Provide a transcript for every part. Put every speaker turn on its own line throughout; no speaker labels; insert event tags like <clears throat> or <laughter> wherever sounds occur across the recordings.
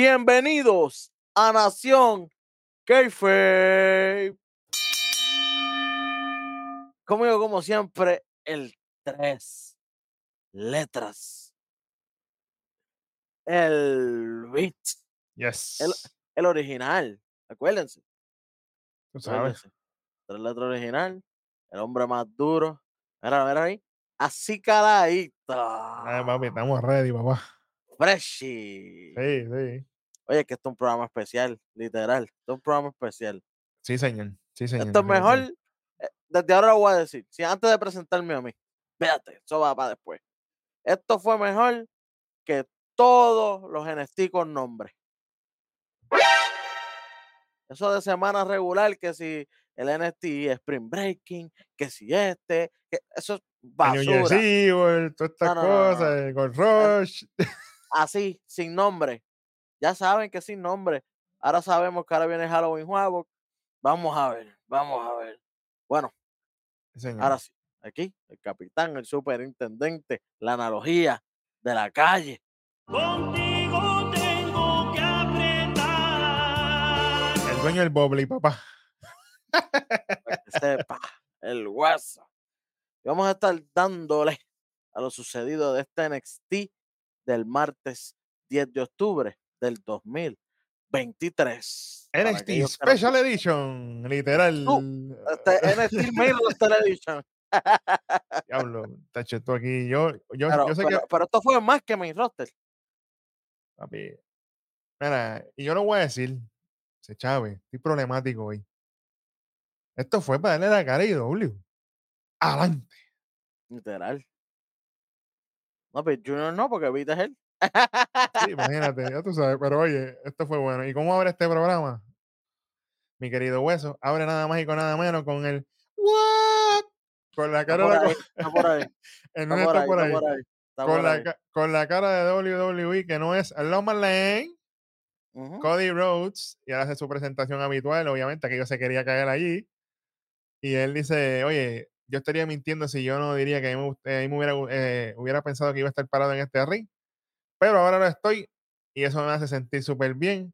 Bienvenidos a Nación Kayfabe. Conmigo, como siempre, el tres letras. El beat.
Yes.
El, el original. Acuérdense.
Tú sabes.
Tres letras original. El hombre más duro. Mira, mira ahí. Así caladito.
Ay, papi, estamos ready, papá.
Freshy.
Sí, sí.
Oye, que esto es un programa especial, literal. Esto es un programa especial.
Sí, señor. Sí, señor.
Esto es mejor, eh, desde ahora lo voy a decir. Si antes de presentarme a mí, fíjate, eso va para después. Esto fue mejor que todos los NXT con nombre. Eso de semana regular, que si el NXT Spring Breaking, que si este, que eso es
El New
basura.
Year's Eve, todas estas
No, no,
cosas,
no.
el Gold Rush. <laughs>
Así, sin nombre. Ya saben que sin nombre. Ahora sabemos que ahora viene Halloween Havoc. Vamos a ver, vamos a ver. Bueno,
señor.
ahora sí. Aquí, el capitán, el superintendente, la analogía de la calle.
Contigo tengo que apretar.
El dueño del Bobby, papá. <laughs>
para que sepa el hueso. Y vamos a estar dándole a lo sucedido de este NXT del martes 10 de octubre del 2023. Para
NXT
aquellos que
Special Edition, literal.
Este NXT Main Roster Edition.
Diablo, tacho, esto aquí. Yo, yo,
Pero,
yo sé
pero-
que.
pero esto fue más que Main Roster.
Papi, mira, y yo lo voy a decir. Se chave, estoy problemático hoy. Esto fue para darle la cara a IW. Adelante.
Literal. No, pero Junior no, porque viste él.
Sí, <laughs> imagínate, ya tú sabes, pero oye, esto fue bueno. ¿Y cómo abre este programa? Mi querido Hueso, abre nada más y con nada menos con el What? Con la
Está
cara
por
de
ahí, está por ahí. <laughs>
el
Está por ahí, está
ahí.
por ahí. está
Con
por
la,
ahí.
ca- con la cara de WWE que no es Loman Lane. Cody Rhodes, y ahora hace su presentación habitual, obviamente que yo se quería caer allí. Y él dice, oye, yo estaría mintiendo si yo no diría que a mí me, eh, a mí me hubiera, gu- eh, hubiera pensado que iba a estar parado en este ring, pero ahora lo estoy y eso me hace sentir súper bien.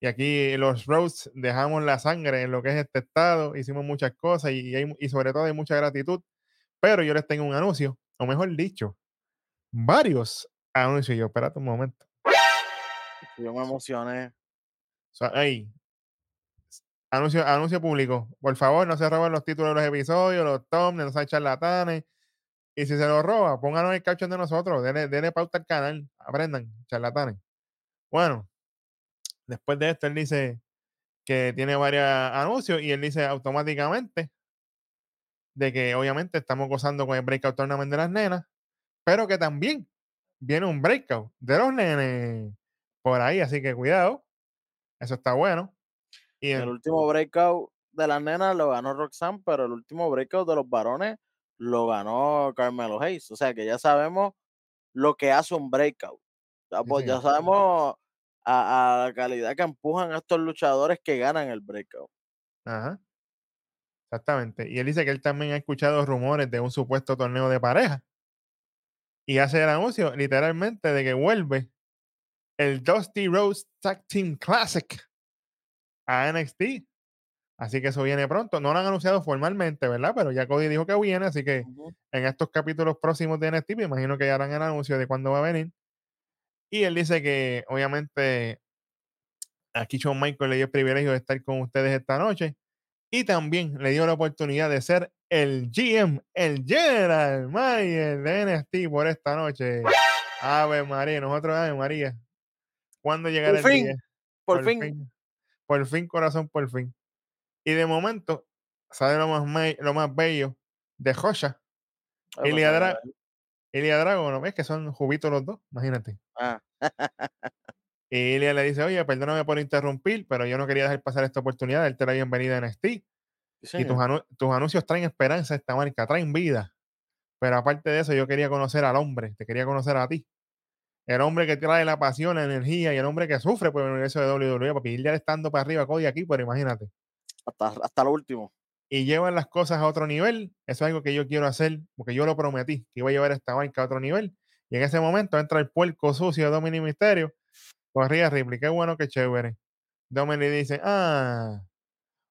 Y aquí los Rhodes dejamos la sangre en lo que es este estado, hicimos muchas cosas y, y hay y sobre todo hay mucha gratitud, pero yo les tengo un anuncio, o mejor dicho, varios anuncios. Yo, espérate un momento.
Yo me emocioné.
O sea, ahí. Anuncio, anuncio público. Por favor, no se roben los títulos de los episodios, los thumbnails, no sean charlatanes. Y si se los roba, pónganos el caption de nosotros. Denle, denle pauta al canal. Aprendan, charlatanes. Bueno, después de esto, él dice que tiene varios anuncios y él dice automáticamente de que obviamente estamos gozando con el Breakout Tournament de las nenas, pero que también viene un Breakout de los nenes por ahí, así que cuidado. Eso está bueno. Y
El último breakout de las nenas lo ganó Roxanne, pero el último breakout de los varones lo ganó Carmelo Hayes. O sea que ya sabemos lo que hace un breakout. Ya, pues, ya sabemos a, a la calidad que empujan estos luchadores que ganan el breakout.
Ajá. Exactamente. Y él dice que él también ha escuchado rumores de un supuesto torneo de pareja. Y hace el anuncio literalmente de que vuelve el Dusty Rose Tag Team Classic a NXT. Así que eso viene pronto. No lo han anunciado formalmente, ¿verdad? Pero ya Cody dijo que viene, así que
Ujú.
en estos capítulos próximos de NXT me imagino que ya harán el anuncio de cuándo va a venir. Y él dice que obviamente aquí Shawn Michael le dio el privilegio de estar con ustedes esta noche y también le dio la oportunidad de ser el GM, el General Manager de NXT por esta noche. Ave María, nosotros, Ave María. ¿Cuándo llegará
Por
el
fin,
día?
Por, fin.
Por fin, corazón, por fin. Y de momento sale lo más, lo más bello de Josha.
Ah,
Ilya,
pues,
Dra- Ilya Drago, ¿no ves que son jubitos los dos? Imagínate.
ah,
Y Ilya le dice, oye, perdóname por interrumpir, pero yo no quería dejar pasar esta oportunidad de darte la bienvenida a NXT.
sí,
Y tus, anu- tus anuncios traen esperanza a esta marca, traen vida. Pero aparte de eso, yo quería conocer al hombre, te quería conocer a ti. El hombre que trae la pasión, la energía y el hombre que sufre por el universo de WWE, papi. Ilya le está dando para arriba Cody aquí, pero imagínate.
hasta, hasta lo último.
y llevan las cosas a otro nivel. Eso es algo que yo quiero hacer, porque yo lo prometí, que iba a llevar esta marca a otro nivel. Y en ese momento entra el puerco sucio de Dominic Misterio Corría Ripley, qué bueno, qué chévere. Dominic dice, ah,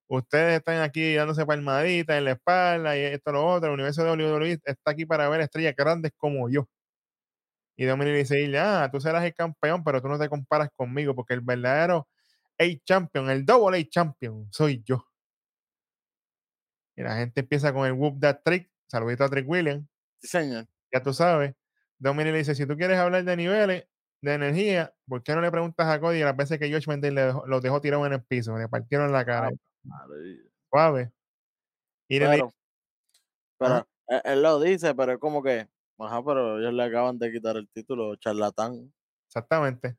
ustedes están aquí dándose palmaditas en la espalda y esto, lo otro. El universo de WWE está aquí para ver estrellas grandes como yo. Y Dominic dice, ah, tú serás el campeón, pero tú no te comparas conmigo porque el verdadero A-Champion, el Double A-Champion, soy yo. Y la gente empieza con el Whoop That Trick. Saludito a Trick Williams.
Sí, señor.
Ya tú sabes. Dominic le dice, si tú quieres hablar de niveles de energía, ¿por qué no le preguntas a Cody las veces que Josh Mendez le dejó- los dejó tirados en el piso? Le partieron la cara. Suave. Y
Pero, pero él, él lo dice, pero es como que, ajá, pero ellos le acaban de quitar el título, charlatán.
exactamente.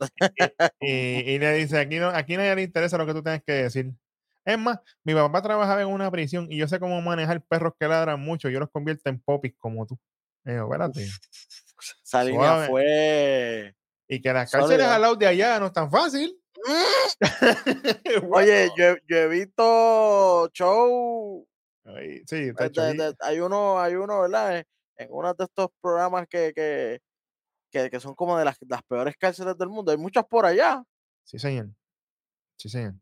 <laughs> <laughs> Y, le dice, aquí, no, aquí nadie le interesa lo que tú tengas que decir. Es más, mi papá trabajaba en una prisión y yo sé cómo manejar perros que ladran mucho. Yo los convierto en popis como tú. Yo, espérate.
Esa línea fue.
Y que las cárceles al lado de allá no es tan fácil. <laughs>
Oye, yo, he- yo he visto show.
Ay, sí,
eh, de-
ahí-
de- hay uno, hay uno, ¿verdad? En, uno de estos programas que, que, que, que son como de las, las peores cárceles del mundo. Hay muchas por allá.
Sí, señor. Sí, señor.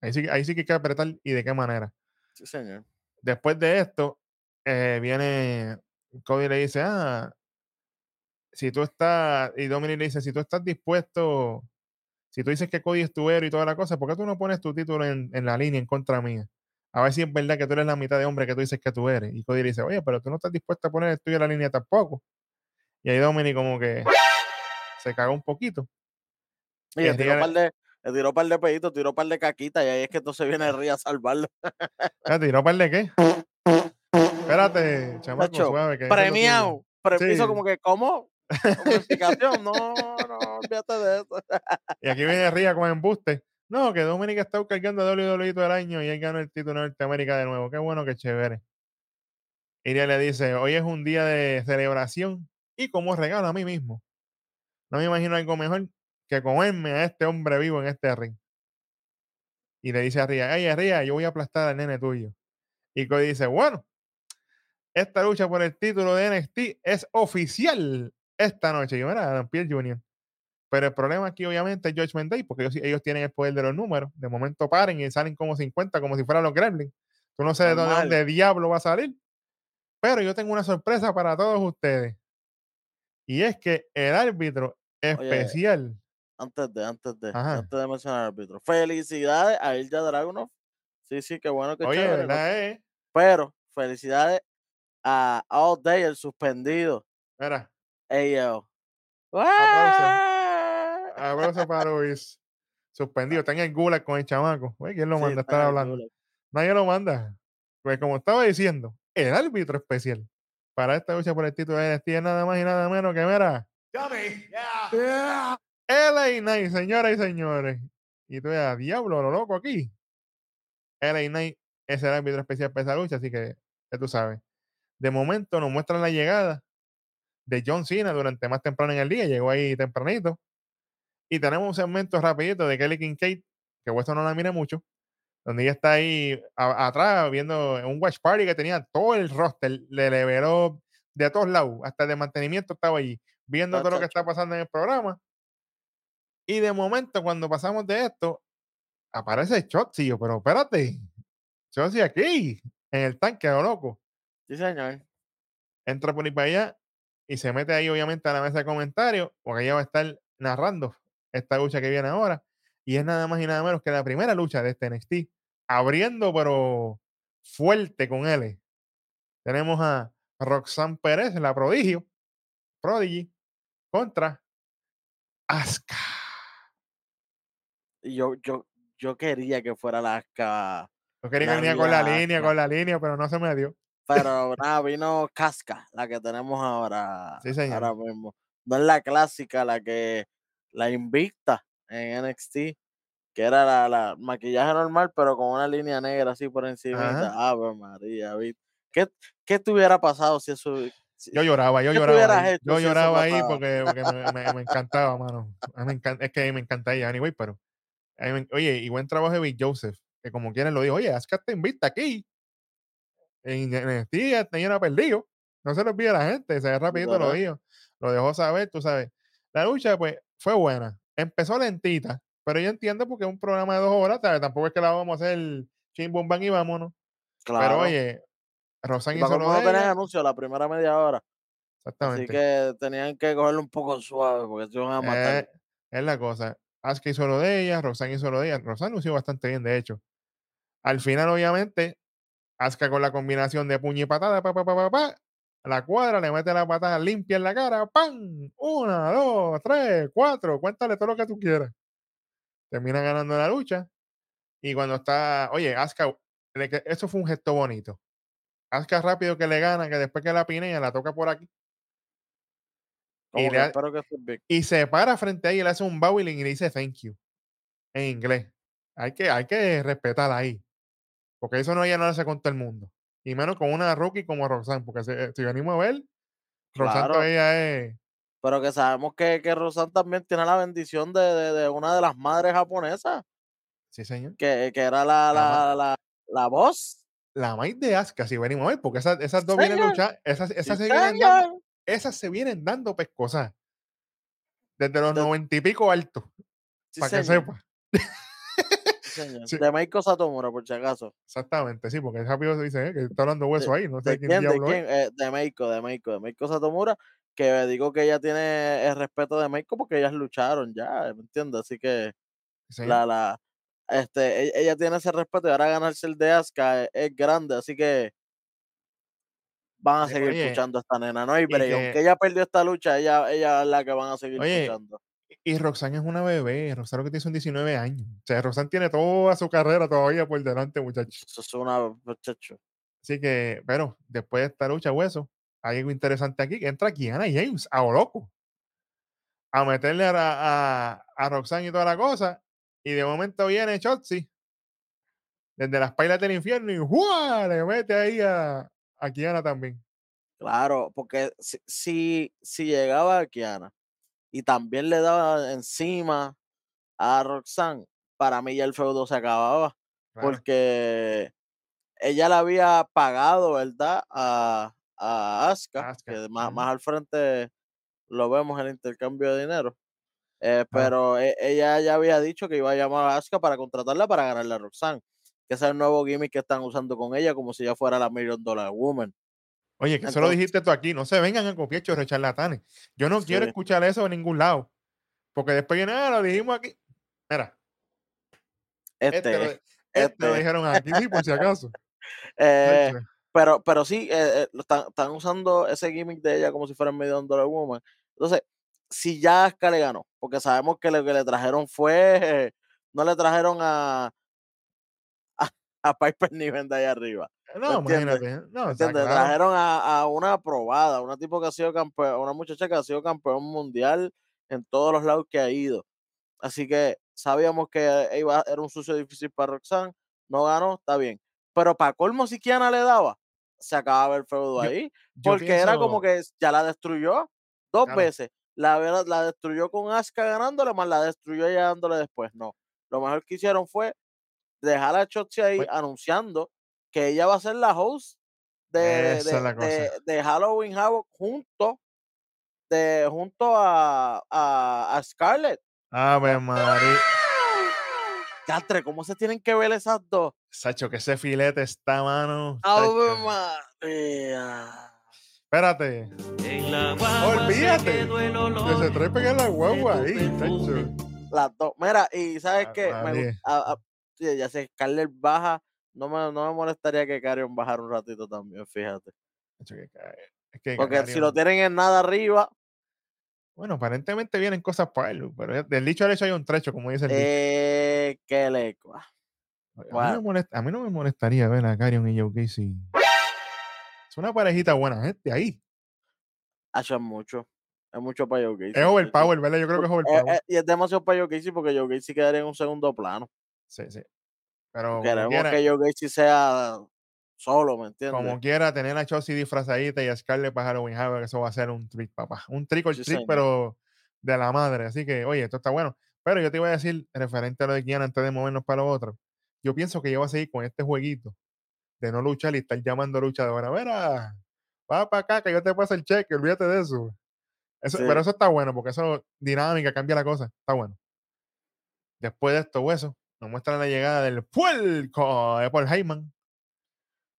Ahí sí, ahí sí que hay que apretar y de qué manera.
Sí, señor.
Después de esto, eh, viene Cody y le dice, ah, si tú estás, y Dominic le dice, si tú estás dispuesto, si tú dices que Cody es tu héroe y toda la cosa, ¿por qué tú no pones tu título en, en la línea en contra mía? A ver si es verdad que tú eres la mitad de hombre que tú dices que tú eres. Y Cody le dice, oye, pero tú no estás dispuesto a poner el tuyo en la línea tampoco. Y ahí Dominic como que se cagó un poquito.
Y le tiró par de, le tiró par de peditos, tiró par de caquitas, y ahí es que entonces viene Ría a salvarlo.
Espérate, ¿y no par de qué? Espérate, chamaco,
Nacho,
suave. Que.
Premiado. Permiso,
Sí.
como que, ¿cómo? Como <laughs> explicación. No, no, olvídate de eso.
Y aquí viene Ría con embuste. No, que Dominic está cargando WWE todo el año y él ganó el título de Norteamérica de nuevo. Qué bueno, qué chévere. Iria le dice, hoy es un día de celebración y como regalo a mí mismo. No me imagino algo mejor que comerme a este hombre vivo en este ring. Y le dice a Ría, ay, Ría, yo voy a aplastar al nene tuyo. Y Cody dice, bueno, esta lucha por el título de NXT es oficial esta noche. Y yo, mira, Adam Pierre Jr. Pero el problema aquí, obviamente, es Judgment Day, porque ellos, ellos tienen el poder de los números. De momento paren y salen como 50, como si fueran los Gremlins. Tú no sé de dónde, dónde diablo va a salir. Pero yo tengo una sorpresa para todos ustedes. Y es que el árbitro especial.
Antes de, antes de,
Ajá.
antes de mencionar al árbitro. Felicidades a Ilja Dragunov. Sí, sí, qué bueno que
oye,
chévere, ¿no?
¿verdad? Eh?
Pero felicidades a All Day, el suspendido.
Mira,
AO.
Abrazo para Luis. Suspendido. Está en el gulag con el chamaco. Oye, ¿quién lo
Sí,
manda a estar hablando? Nadie lo manda. Pues como estaba diciendo, el árbitro especial para esta lucha por el título de NXT es nada más y nada menos que, mira, LA Knight, señoras y señores. Y tú a diablo, lo loco aquí. LA Knight es el árbitro especial para esa lucha, así que ya tú sabes. De momento nos muestran la llegada de John Cena durante más temprano en el día, llegó ahí tempranito. Y tenemos un segmento rapidito de Kelly Kincaid, que vuestro no la mire mucho, donde ella está ahí a- atrás viendo un watch party que tenía todo el roster, le leveló de todos lados, hasta de mantenimiento estaba allí, viendo
Ah,
todo lo que está pasando en el programa. Y de momento, cuando pasamos de esto, aparece Shotzi, yo, pero espérate, Shotzi aquí, en el tanque, lo loco.
Sí, señor.
Entra por ahí para allá y se mete ahí, obviamente, a la mesa de comentarios, porque ella va a estar narrando esta lucha que viene ahora. Y es nada más y nada menos que la primera lucha de este NXT, abriendo, pero fuerte con él. Tenemos a Roxanne Pérez, la prodigio, Prodigy, contra Asuka.
Yo, yo, yo quería que fuera la Asuka,
Yo quería que venía con la línea, con la línea, pero no se me dio.
pero nada, vino Casca, la que tenemos ahora,
Sí, señor.
ahora mismo. No es la clásica, la que, la invicta en NXT, que era la, la maquillaje normal, pero con una línea negra así por encima. Ave María. ¿Qué, ¿Qué te hubiera pasado si eso...
Yo lloraba, yo
¿Qué tú
lloraba. ahí. Yo
si
lloraba ahí porque, porque me, me- me encantaba, mano. Me encan- es que me encanta ella, anyway, pero. oye, y buen trabajo de Big Joseph, que como quieran lo dijo, oye, Asuka te invita aquí. En NXT ella no ha perdido. No se lo olvide a la gente, se ve rapidito lo
¿Verdad?
dijo. Lo dejó saber, tú sabes. La lucha, pues, fue buena. empezó lentita, pero yo entiendo porque es un programa de dos horas, ¿sabes? tampoco es que la vamos a hacer chim bum bang y vámonos.
Claro.
Pero oye, Rosan hizo lo de ella,
anuncio la primera media hora. Así
Exactamente.
que tenían que cogerlo un poco suave porque se iban a matar.
Eh, es la cosa. Asuka hizo lo de ella, Rosan hizo lo de ella. Rosan lució bastante bien, de hecho. Al final, obviamente, Asuka con la combinación de puño y patada, pa, pa, pa, pa, pa, a la cuadra, le mete la patada limpia en la cara, ¡pam! Una, dos, tres, cuatro, cuéntale todo lo que tú quieras. Termina ganando la lucha. Y cuando está, oye, Asuka, eso fue un gesto bonito. Asuka rápido que le gana, que después que la pinea, la toca por aquí. Y
que
le
que
y se para frente a ella y le hace un bowling y le dice thank you en inglés. Hay que, hay que respetar ahí. Porque eso no ella no lo hace con todo el mundo. Y menos con una rookie como Roxanne. Porque si, si venimos a ver, Roxanne
Claro.
todavía es.
Pero que sabemos que, que Rosan también tiene la bendición de, de- de una de las madres japonesas,
Sí, señor.
que, que era la,
La
la, la, la voz.
La maíz de Asuka, si venimos a ver, porque esas, esas dos vienen luchar, esas, esas,
Sí,
se vienen dando, esas se vienen dando pescosas. Desde los noventa y pico altos,
Sí,
para que
señor,
sepa.
Sí, señor.
Sí.
De Meiko Satomura, por si acaso.
Exactamente, sí, porque rápido se dice eh, que está hablando hueso ahí, no sé
¿De
quién
quién? ¿De
diablo es.
quién? Eh, de Meiko, de Meiko, de Satomura, que digo que ella tiene el respeto de Meiko porque ellas lucharon ya, ¿me entiendes? Así que
Sí,
la, la, este, e- ella tiene ese respeto y ahora ganarse el de Asuka es, es grande, así que van a seguir
oye,
escuchando a esta nena, no hay
y
break,
que-
aunque ella perdió esta lucha, ella, ella es la que van a seguir
Oye,
escuchando.
Y Roxanne es una bebé, Roxanne lo que tiene son 19 años. O sea, Roxanne tiene toda su carrera todavía por delante, muchachos.
Eso es una muchacho.
Así que, pero después de esta lucha, hueso, hay algo interesante aquí, que entra Kiana James, a lo loco, a meterle a, a, a Roxanne y toda la cosa, y de momento viene Shotzi, desde las pailas del infierno, y ¡juá! le mete ahí a, a Kiana también.
Claro, porque si, si, si llegaba a Kiana y también le daba encima a Roxanne, para mí ya el feudo se acababa. Porque ella le había pagado, ¿verdad? A, a Asuka,
Asuka,
que más, más al frente lo vemos el intercambio de dinero. Eh, pero e- ella ya había dicho que iba a llamar a Asuka para contratarla para ganarle a Roxanne, que es el nuevo gimmick que están usando con ella, como si ella fuera la Million Dollar Woman.
Oye, que eso lo dijiste tú aquí, no se vengan a copiar chorros charlatanes. Yo no quiero escuchar eso en ningún lado. Porque después viene, ah, lo dijimos aquí. Mira,
Este,
este, lo, este lo
este.
dijeron aquí, sí, por si acaso.
eh, pero, pero sí, eh, eh, están, están usando ese gimmick de ella como si fuera Million Dollar Woman. Entonces, si ya Asuka le ganó, porque sabemos que lo que le trajeron fue, <laughs> no le trajeron a, a, a Piper <laughs> Niven de allá arriba.
No, imagínate. No,
¿me
está
¿Entiendes?
claro.
Trajeron a, a una probada, una tipo que ha sido campeón, una muchacha que ha sido campeón mundial en todos los lados que ha ido. Así que sabíamos que iba, era un sucio difícil para Roxanne, no ganó, está bien. Pero para colmo, si Kiana le daba, se acababa el feudo ahí,
Yo
porque era como que ya la destruyó dos
Claro.
veces. La, la destruyó con Asuka ganándole, más la destruyó ella dándole después. No. Lo mejor que hicieron fue dejar a Chotzi ahí anunciando que ella va a ser la host de, de- Halloween Havoc junto, de, junto a, a, a Scarlett.
Ave María.
Cantre, ¿cómo se tienen que ver esas dos?
Sacho, que ese filete está, mano.
¡Ave. María!
Espérate.
En la
Olvídate. Que se trae pegar la guagua ahí, tacho.
Las dos. Mira, y ¿sabes
Ah,
qué? Me a- a- sí, ya sé, Scarlett baja. No me, no me molestaría que Carion bajara un ratito también, fíjate.
Es que
Porque si lo tienen en nada arriba,
Bueno, aparentemente vienen cosas para él, pero del dicho al hecho hay un trecho, como dice el
eh, qué leco.
A mí, no molesta- a mí no me molestaría ver a Carion y Joe Casey. Es una parejita buena gente ahí.
Hacho es mucho. Es mucho para Joe Gacy.
Es overpower, ¿verdad? Yo creo que es
Eh,
overpower.
eh, y es demasiado para Joe Gacy porque Joe Gacy quedaría en un segundo plano.
Sí, sí. Pero
Queremos
quiera,
que Joe Gacy sea solo, ¿me entiendes?
como quiera, tener a Chelsea disfrazadita y a Scarlett para Halloween Havoc, eso va a ser un trick, papá. Un trick or
Sí,
trick,
señor.
pero de la madre. Así que, oye, esto está bueno. Pero yo te iba a decir, referente a lo de Kiana, antes de movernos para lo otro, yo pienso que yo voy a seguir con este jueguito de no luchar y estar llamando a luchadora. Mira, va para acá que yo te paso el cheque, olvídate de eso. eso
Sí.
Pero eso está bueno, porque eso dinámica, cambia la cosa. Está bueno. Después de esto, hueso, nos muestran la llegada del puerco de Paul Heyman.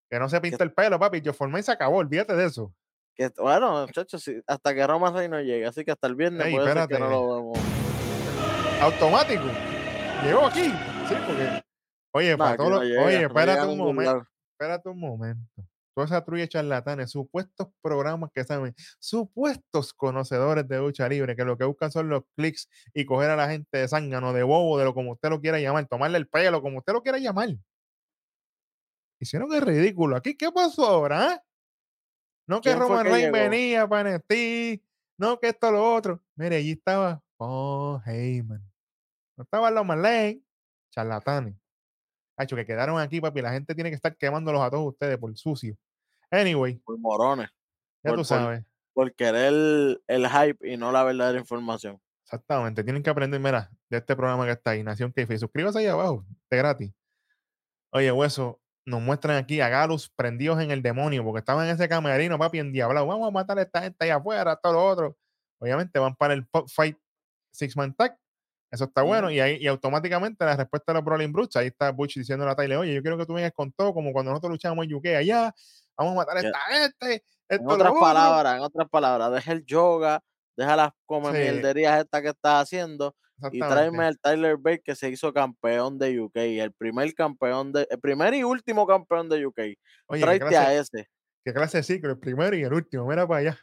Que no se pinta el pelo, papi. Yo formé y se acabó, olvídate de eso.
Que, bueno, muchachos, hasta que Roman Reigns no llegue, así que hasta el viernes
Ey,
puede ser que
espérate.
no lo vemos.
Automático. Llegó aquí. Sí, porque. Oye, para todos
no
los- Oye, espérate un momento. Espérate un momento. Toda esa trulla de charlatanes, supuestos programas que saben, supuestos conocedores de lucha libre, que lo que buscan son los clics y coger a la gente de zángano, de bobo, de lo como usted lo quiera llamar, tomarle el pelo, como usted lo quiera llamar. Hicieron el ridículo. ¿Aquí qué pasó ahora? ah? No que
¿Quién fue
Roman
que
Reigns venía para NXT, no que esto lo otro. Mire, allí estaba Paul Heyman. No estaba Roman Reigns, charlatanes. Hacho, que quedaron aquí, papi. La gente tiene que estar quemándolos a todos ustedes por sucio. Anyway,
Por morones,
ya
Por-
tú
por-
sabes.
por querer el, el hype y no la verdadera información.
Exactamente. Tienen que aprender, mira, de este programa que está ahí, Nación Keife. Suscríbase ahí abajo, de gratis. Oye, hueso, nos muestran aquí a Galus prendidos en el demonio, porque estaban en ese camerino, papi, endiablado. Vamos a matar a esta gente ahí afuera, todo lo otro. Obviamente van para el Pop Fight Six Man Tag. Eso está bueno. Y ahí y automáticamente la respuesta de los Brawling Brutes. Ahí está Butch diciendo a Tyler, oye, yo quiero que tú vengas con todo, como cuando nosotros luchábamos en UK allá. Vamos a matar a esta gente.
En
Esto,
otras
otro".
palabras, en otras palabras, deja el yoga, deja las come
Sí.
estas que estás haciendo y tráeme al Tyler Bate que se hizo campeón de UK, el primer campeón de, el primer y último campeón de UK.
Oye, ¿qué
Tráete a ese,
qué clase de ciclo, el primero y el último. Mira para allá.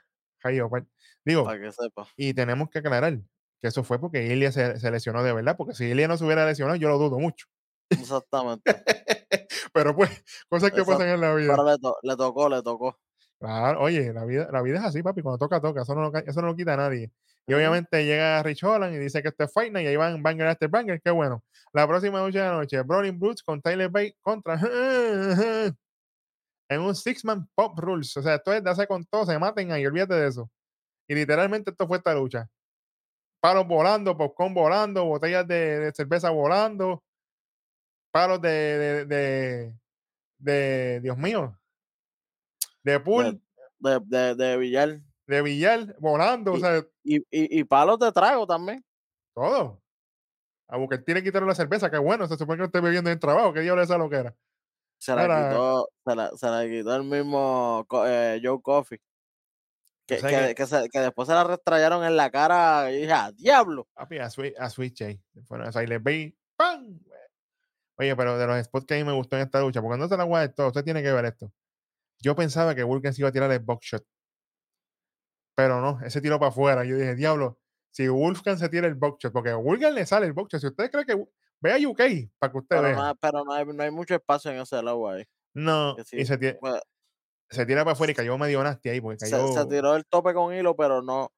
Opa. Digo,
para que sepa.
y tenemos que aclarar que eso fue porque Ilya se, se lesionó de verdad, porque si Ilya no se hubiera lesionado, yo lo dudo mucho.
Exactamente. <laughs>
Pero pues, cosas que
Exacto.
pasan en la vida.
Pero le, to- le tocó, le tocó.
Claro, oye, la vida, la vida es así, papi. Cuando toca, toca. Eso no lo, eso no lo quita nadie. Y obviamente llega Rich Holland y dice que esto es Fight Night y ahí van Banger after Banger. Qué bueno. La próxima noche de la noche, Brawling Brutes con Tyler Bate contra. <laughs> en un Six-Man Pop Rules. O sea, esto es darse con todo, se maten ahí, olvídate de eso. Y literalmente esto fue esta lucha. Palos volando, popcorn volando, botellas de, de cerveza volando, palos de, de, de, de- Dios mío, de pool,
De, de, de billar.
de billar volando, o
Y-
sea,
Y, y, y palos de trago también.
todo. A Booker tiene que quitarle la cerveza, que bueno, se supone que no esté bebiendo en el trabajo, que diablo es esa lo que era.
Se la quitó, se la, se la quitó el mismo eh, Joe Coffey. Que,
sea
que,
que-
que se- que después se la restrayaron en la cara y dije, ¡ah, diablo!
Papi, a, Switch, a Switch ahí. Bueno, a les Bay, ¡pam! Oye, pero de los spots que a mí me gustó en esta lucha, porque no se la voy a todo, usted tiene que ver esto. Yo pensaba que se iba a tirar el box shot. Pero no, ese tiró para afuera. Yo dije, diablo, si Wolfgang se tira el box shot, porque a Vulcan le sale el box shot. Si usted cree que. Ve a UK para que usted
Pero,
vea.
no, pero no, hay, no hay mucho espacio en ese lado ahí.
No, y se,
Pues,
se tira para afuera y cayó medio nasty ahí, porque
se,
cayó.
se tiró el tope con hilo, pero no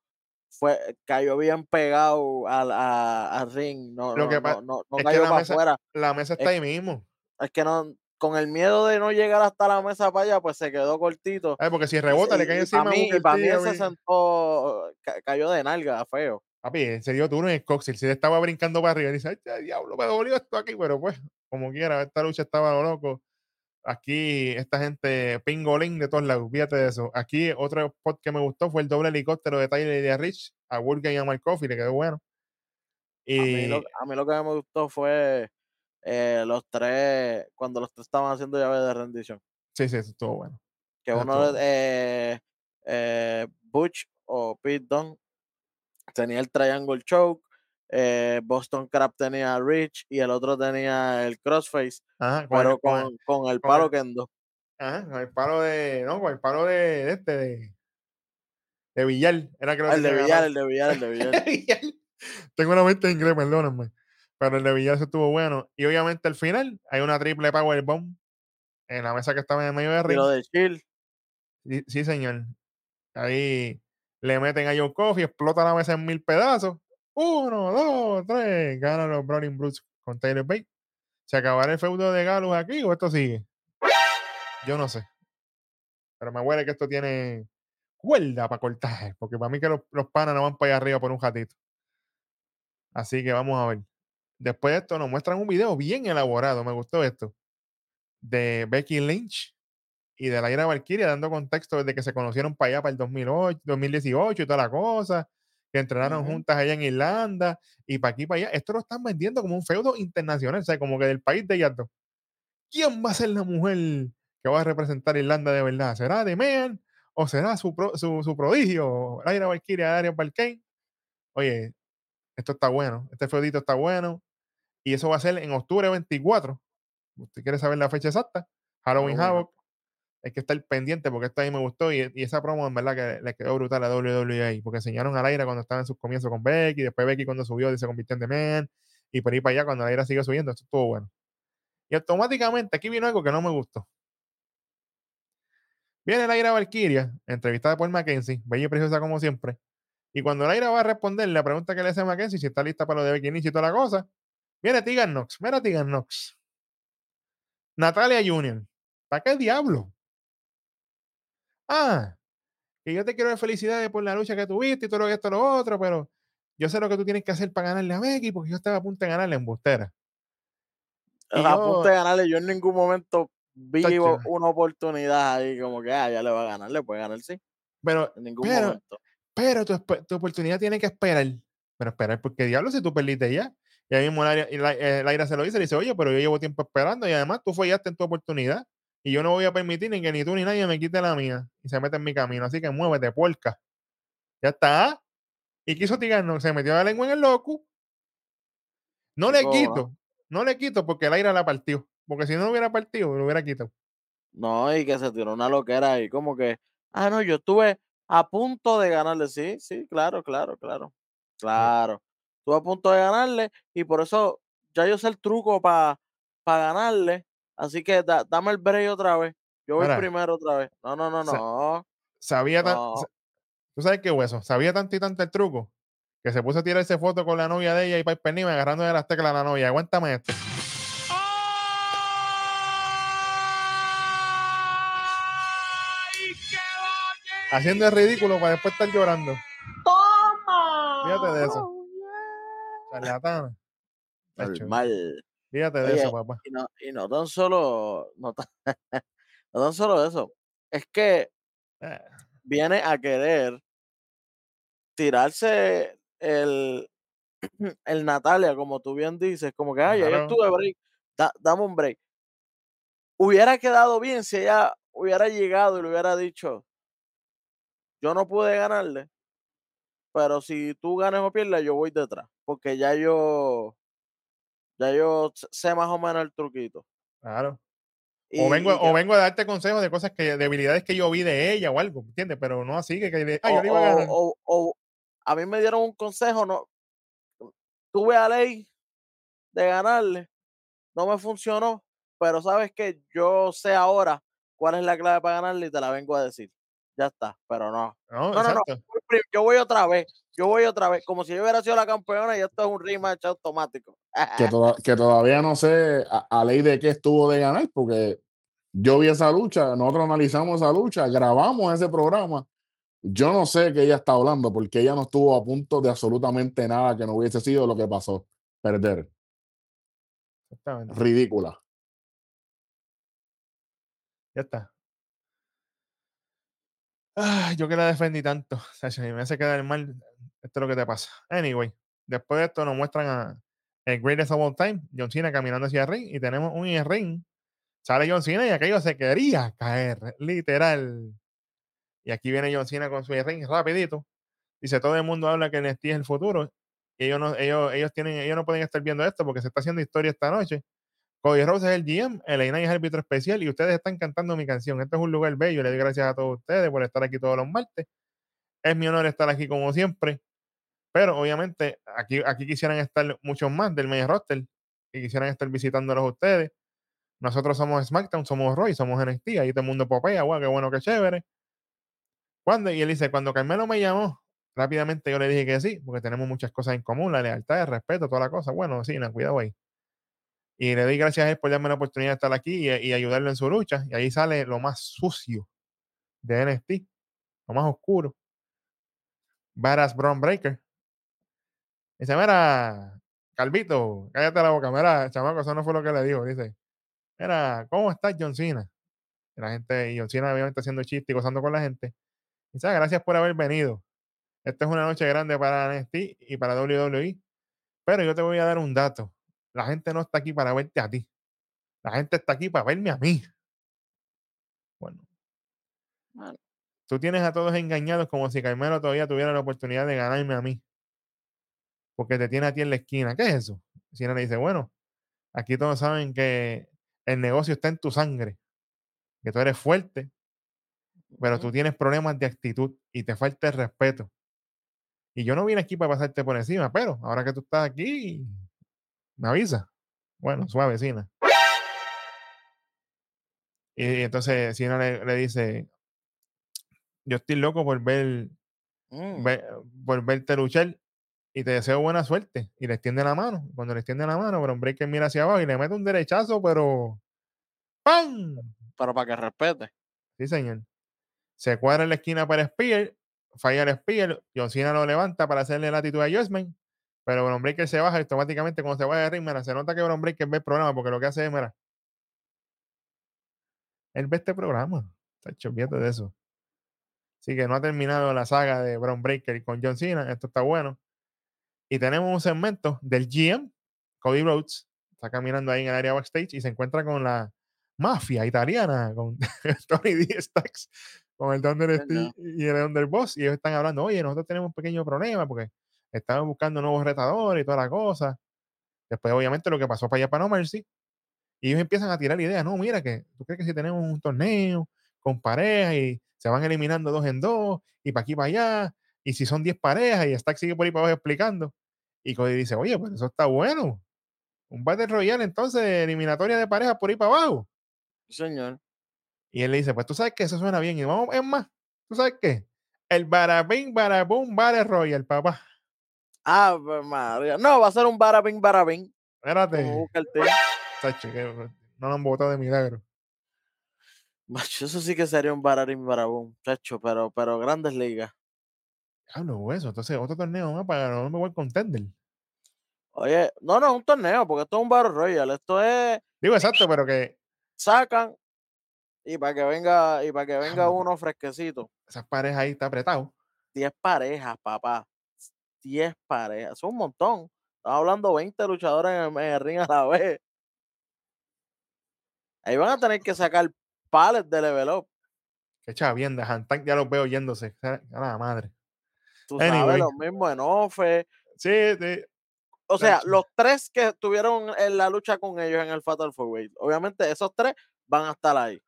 fue cayó bien pegado al a, al ring. No,
Lo
no,
que
no, no, cayó para
mesa-
afuera.
La mesa está ahí mismo.
Es que no, con el miedo de no llegar hasta la mesa para allá, pues se quedó cortito.
Ay, porque si rebota, le cae encima
para
a
mí, y para mí él se sentó, ca- cayó de nalga, feo.
Papi, se dio duro en el coxil. Si le estaba brincando para arriba, y dice, ay, diablo, me dolió esto aquí, pero pues, como quiera, esta lucha estaba lo loco. Aquí, esta gente, pingolín de todos lados, fíjate de eso. Aquí, otro spot que me gustó fue el doble helicóptero de Tyler y de Rich a Wolfgang y a Mark Coffey, le quedó bueno.
A mí,
Y
lo, a mí lo que me gustó fue eh, los tres, cuando los tres estaban haciendo llaves de rendición.
sí, sí, eso estuvo bueno.
Que
Eso
uno, eh, eh, Butch o Pete Dunne tenía el Triangle Choke, eh, Boston Crab tenía Rich y el otro tenía el Crossface,
Ajá, con,
pero
el, con,
con, con el
con
palo
el-
Kendo.
ajá, con el palo de, no, con el palo de, de este, de, de Villar. Era que
Ah, El de Villar, el de Villar, el de <laughs> Villar.
Villar. Tengo una mente en inglés, perdónenme. Pero el de Villar se estuvo bueno. Y obviamente al final hay una triple power bomb en la mesa que estaba en el medio de
lo de Chill,
Sí, sí, señor. Ahí le meten a Joe Coffey, explota la mesa en mil pedazos. Uno, dos, tres. Ganan los Browning Brutes con Taylor Bate. ¿Se acabará el feudo de Galus aquí o esto sigue? Yo no sé. Pero me huele que esto tiene cuerda para cortar. Porque para mí que los, los panas no van para allá arriba por un ratito. Así que vamos a ver. Después de esto nos muestran un video bien elaborado. Me gustó esto. De Becky Lynch y de la Ira Valkyria dando contexto desde que se conocieron para allá para el 2008, 2018 y toda la cosa. Que entrenaron juntas allá en Irlanda y para aquí para allá. Esto lo están vendiendo como un feudo internacional, o sea, como que del país de dos. ¿Quién va a ser la mujer que va a representar a Irlanda de verdad? ¿Será de Mean o será su, pro- su, su prodigio, Aira Valkyria, Arias Balkane? Oye, esto está bueno, este feudito está bueno y eso va a ser en octubre 24. ¿Usted quiere saber la fecha exacta? Halloween
Halloween
Havoc. Hay que estar pendiente porque esta ahí me gustó y, y esa promo en verdad que le quedó brutal a WWE porque enseñaron a Laira cuando estaba en sus comienzos con Becky, después Becky cuando subió y se convirtió en The Man, y por ahí para allá cuando Laira siguió subiendo, esto estuvo bueno. Y automáticamente aquí vino algo que no me gustó. Viene Laira Valkyria, entrevistada por Mackenzie, bella y preciosa como siempre. Y cuando Laira va a responder la pregunta que le hace a Mackenzie, si está lista para lo de Becky Lynch y toda la cosa, viene Tegan Knox. Mira Tegan Knox. Natalia Junior. ¿Para qué diablo? Ah, que yo te quiero dar felicidades por la lucha que tuviste y todo lo esto y lo otro, pero yo sé lo que tú tienes que hacer para ganarle a Becky porque yo estaba a punto de ganarle en embustera. Y
a punto de ganarle, yo en ningún momento vi
Tacho.
una oportunidad ahí como que ah, ya le va a ganar, le puede ganar, sí.
pero,
En ningún
pero,
momento.
pero tu, tu oportunidad tiene que esperar. Pero esperar, porque diablo, si tú perdiste ya. Y ahí mismo Laira, eh, Laira se lo dice, le dice, oye, pero yo llevo tiempo esperando y además tú fallaste en tu oportunidad. Y yo no voy a permitir ni que ni tú ni nadie me quite la mía y se mete en mi camino. Así que muévete, puerca. Ya está. Y quiso tirarnos, se metió la lengua en el loco. No le quito, no le quito porque el aire la partió. Porque si no lo hubiera partido, lo hubiera quitado.
No, y que se tiró una loquera ahí, como que, ah, no, yo estuve a punto de ganarle, sí, sí, claro, claro, claro, claro. Estuve a punto de ganarle y por eso ya yo sé el truco para ganarle, así que da- dame el break otra vez. Yo voy
Mira,
primero otra vez. No, no, no, no.
sabía tan.
No.
¿Tú sabes qué hueso? Sabía tanto y tanto el truco que se puso a tirarse foto con la novia de ella y Piper Niven agarrando de las teclas a la novia. Aguántame esto. Haciendo el ridículo para después estar llorando.
¡Toma!
Fíjate de eso. Charlatana. Tacho,
Normal.
Fíjate de
Oye,
eso, papá.
Y no, y no tan solo, no tan, <laughs> no tan solo eso, es que
Eh,
viene a querer tirarse el, <clears throat> el Natalia, como tú bien dices, como que, ay, ya yo
Claro.
estuve break, da- dame un break. Hubiera quedado bien si ella hubiera llegado y le hubiera dicho, yo no pude ganarle, pero si tú ganas o pierdes, yo voy detrás, porque ya yo, ya yo sé más o menos el truquito.
Claro.
Y,
O vengo, o vengo a darte consejos de cosas que, debilidades que yo vi de ella o algo, ¿entiendes? Pero no así que, que yo
o,
le iba a ganar.
o a mí me dieron un consejo, no, tuve a ley de ganarle, no me funcionó, pero sabes que yo sé ahora cuál es la clave para ganarle y te la vengo a decir. Ya está, pero no.
No,
No, no, Yo voy otra vez, yo voy otra vez, como si yo hubiera sido la campeona y esto es un rematch automático.
que, <laughs> toda- que todavía no sé a, a ley de qué estuvo de ganar, porque yo vi esa lucha, nosotros analizamos esa lucha, grabamos ese programa. Yo no sé qué ella está hablando, porque ella no estuvo a punto de absolutamente nada que no hubiese sido lo que pasó. Perder. Ridícula.
Ya está. Ay, yo que la defendí tanto. <laughs> Sacho, y me hace quedar mal. Esto es lo que te pasa. Anyway, después de esto nos muestran a el Greatest of All Time, John Cena caminando hacia el ring y tenemos un in ring. Sale John Cena y aquello se quería caer, literal. Y aquí viene John Cena con su ring rapidito. Dice, todo el mundo habla que NXT es el futuro. Y ellos no, ellos, ellos, tienen, ellos no pueden estar viendo esto porque se está haciendo historia esta noche. Cody Rhodes es el GM, el Knight es árbitro especial y ustedes están cantando mi canción. Este es un lugar bello. Le doy gracias a todos ustedes por estar aquí todos los martes. Es mi honor estar aquí como siempre. Pero obviamente aquí, aquí quisieran estar muchos más del main roster y quisieran estar visitándolos ustedes. Nosotros somos SmackDown, somos Roy, somos NXT. Ahí todo el mundo popea, guau, qué bueno, qué chévere. Cuando, y él dice, cuando Carmelo me llamó, rápidamente yo le dije que sí, porque tenemos muchas cosas en común, la lealtad, el respeto, toda la cosa. Bueno, sí, no, cuidado ahí. Y le doy gracias a él por darme la oportunidad de estar aquí y, y ayudarlo en su lucha. Y ahí sale lo más sucio de NXT, lo más oscuro. Badass Brown Breaker. Dice, mira, Calvito, cállate la boca. Mira, chamaco, eso no fue lo que le dijo. Dice, mira, ¿cómo estás, John Cena? Y la gente, y John Cena obviamente haciendo chiste y gozando con la gente. Dice, "Ah, gracias por haber venido. Esta es una noche grande para NXT y para WWE. Pero yo te voy a dar un dato. La gente no está aquí para verte a ti. La gente está aquí para verme a mí. Bueno.
Bueno.
Tú tienes a todos engañados como si Carmelo todavía tuviera la oportunidad de ganarme a mí. Porque te tiene a ti en la esquina. ¿Qué es eso? Cena le dice, bueno, aquí todos saben que el negocio está en tu sangre. Que tú eres fuerte, pero tú tienes problemas de actitud y te falta el respeto. Y yo no vine aquí para pasarte por encima, pero ahora que tú estás aquí, me avisa. Bueno, suave, Cena. Y entonces Cena le, le dice, yo estoy loco por ver,
Mm.
ve- por verte luchar y te deseo buena suerte. Y le extiende la mano. Cuando le extiende la mano, Bron Breaker mira hacia abajo y le mete un derechazo, pero ¡pam!
Pero para que respete.
Sí, señor. Se cuadra en la esquina para Spear, falla el Spear, John Cena lo levanta para hacerle la actitud a Judgment, pero Bron Breaker se baja automáticamente cuando se vaya de ring, mira, se nota que Bron Breaker ve el programa porque lo que hace es, mira, él ve este programa. Está hecho, de eso. Así que no ha terminado la saga de Bron Breaker con John Cena, esto está bueno. Y tenemos un segmento del GM, Cody Rhodes, está caminando ahí en el área backstage y se encuentra con la mafia italiana, con <laughs> Tony D. Stacks, con el Thunder. Steve y el Underboss, y ellos están hablando, oye, nosotros tenemos un pequeño problema porque estamos buscando nuevos retadores y toda la cosa. Después, obviamente, lo que pasó para allá para No Mercy, y ellos empiezan a tirar ideas, no, mira que tú crees que si tenemos un torneo con parejas y se van eliminando dos en dos, y para aquí para allá, y si son 10 parejas, y Stack sigue por ahí para abajo explicando, y Cody dice, oye, pues eso está bueno. Un Battle Royale entonces, eliminatoria de parejas por ahí para abajo.
Señor.
Y él le dice, pues tú sabes que eso suena bien. Y vamos, es más, ¿tú sabes qué? El barabín, barabum, Battle Royale, papá.
Ave María. No, va a ser un barabín, barabín.
Espérate. No lo han votado de milagro.
Macho, eso sí que sería un barabín, barabum. Chacho, pero, pero grandes ligas.
Hablo eso. Entonces, otro torneo más para no me voy contender.
Oye, no, no, es un torneo, porque esto es un Battle Royale. Esto es,
Digo exacto, pero que
sacan y para que venga, y para que venga uno fresquecito.
esas parejas ahí está apretado.
10 parejas, papá. 10 parejas. Eso es un montón. Estamos hablando 20 luchadores en el, en el ring a la vez. Ahí van a tener que sacar pallets de level up.
Que chavienda, Hantank ya los veo yéndose. A la madre.
Tú
Anyway.
sabes, los mismos en Ofe.
Sí, sí.
O sea, los tres que estuvieron en la lucha con ellos en el Fatal Four Way. Obviamente, esos tres van a estar ahí.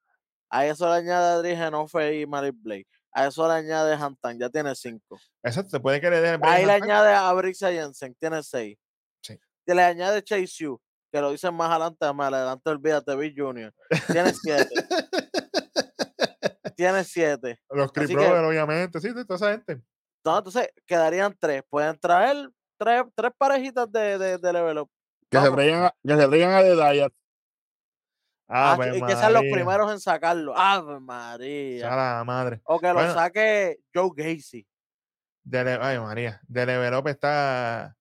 A eso le añade Adri Genofe y Marit Blake. A eso le añade Hantan, ya tiene cinco.
Exacto, se puede que le
Ahí le añade a Brisa Jensen, tiene seis.
Sí.
Y le añade Chase Yu, que lo dicen más adelante, más adelante olvídate, Bill Jr. Tiene siete. tiene siete.
Los Creep
que-
Brothers, obviamente. Sí, toda esa gente.
No, entonces quedarían tres. Pueden traer tres, tres parejitas de, de, de level up.
Que se
Vamos.
traigan a, que se traigan a The Diet.
Ah,
Ave
y que sean los primeros en sacarlo. Ave
sea
María.
la madre.
O que lo saque Joe Gacy.
De ay, María. De Level Up está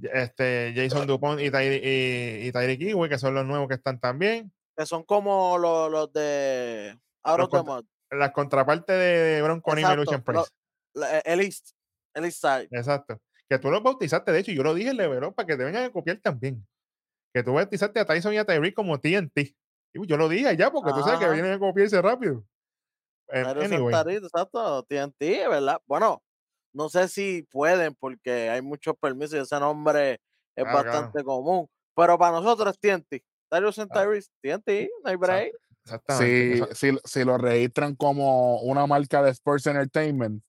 este, Jason Dupont y, y, y Tyreek que son los nuevos que están también.
Que son como los, los de Out
contra-. Las contrapartes de, Bronco y Lucian Price.
El East. El East Side.
Exacto. Que tú los bautizaste, de hecho, yo lo dije en Level Up para que te vengan a copiar también. Que tú bautizaste a Tyson y a Tyreek como TNT. Y yo lo dije ya, porque tú sabes que
Ajá.
vienen a copiarse rápido.
Tyler
anyway,
exacto. TNT, ¿verdad? Bueno, no sé si pueden porque hay muchos permisos y ese nombre es
Claro, claro.
bastante común. Pero para nosotros es TNT. Tyler Santarito, TNT, no hay break.
exactamente.
Si, si, si lo registran como una marca de Sports Entertainment,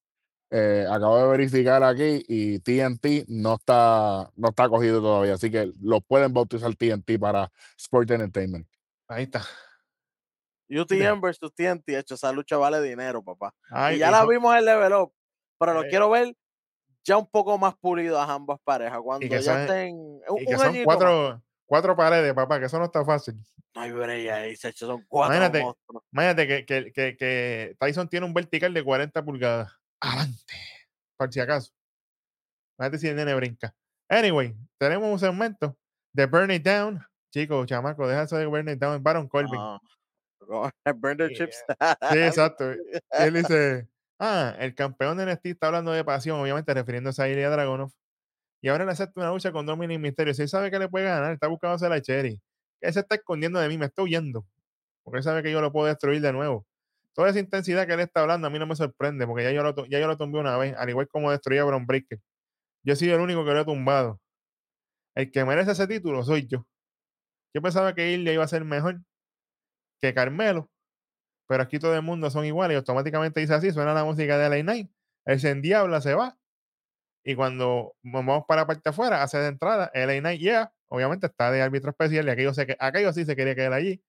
eh, acabo de verificar aquí y TNT no está, no está cogido todavía. Así que lo pueden bautizar TNT para Sports Entertainment.
ahí está.
UTM versus TNT, hecho, esa lucha vale dinero, papá.
Ay,
y ya la vimos en Level Up, pero lo
Eh.
quiero ver ya un poco más pulido a ambas parejas. Cuando
que
ya
son-
estén un,
y que
un
son
más.
cuatro, cuatro paredes, papá, que eso no está fácil.
No hay break ahí, hecho, son cuatro
Imagínate.
monstruos.
Imagínate que, que, que, que Tyson tiene un vertical de 40 pulgadas. Adelante. Por si acaso. Imagínate si el nene brinca. Anyway, tenemos un segmento de Burn It Down. Chicos, chamaco, deja eso de Burn It Down. Baron Corbin.
Ah, <laughs> Burn
Yeah.
chips.
Sí, <laughs> exacto. Él dice, Ah, el campeón de NXT está hablando de pasión, obviamente refiriéndose a Ilya Dragunov. Y ahora le acepta una lucha con Dominic Mysterio. Si él sabe que le puede ganar, está buscando hacer la Cherry. Él se está escondiendo de mí, me está huyendo. Porque él sabe que yo lo puedo destruir de nuevo. Toda esa intensidad que él está hablando a mí no me sorprende, porque ya yo lo, ya yo lo tumbé una vez, al igual como destruí a Bron Breaker. Yo he sido el único que lo he tumbado. El que merece ese título soy yo. Yo pensaba que Ilya iba a ser mejor que Carmelo, pero aquí todo el mundo son iguales y automáticamente dice así, suena la música de LA Knight, él se endiabla, se va, y cuando vamos para la parte afuera, hace de entrada, LA Knight, yeah, obviamente está de árbitro especial y aquello, se, que- aquello sí se quería quedar allí,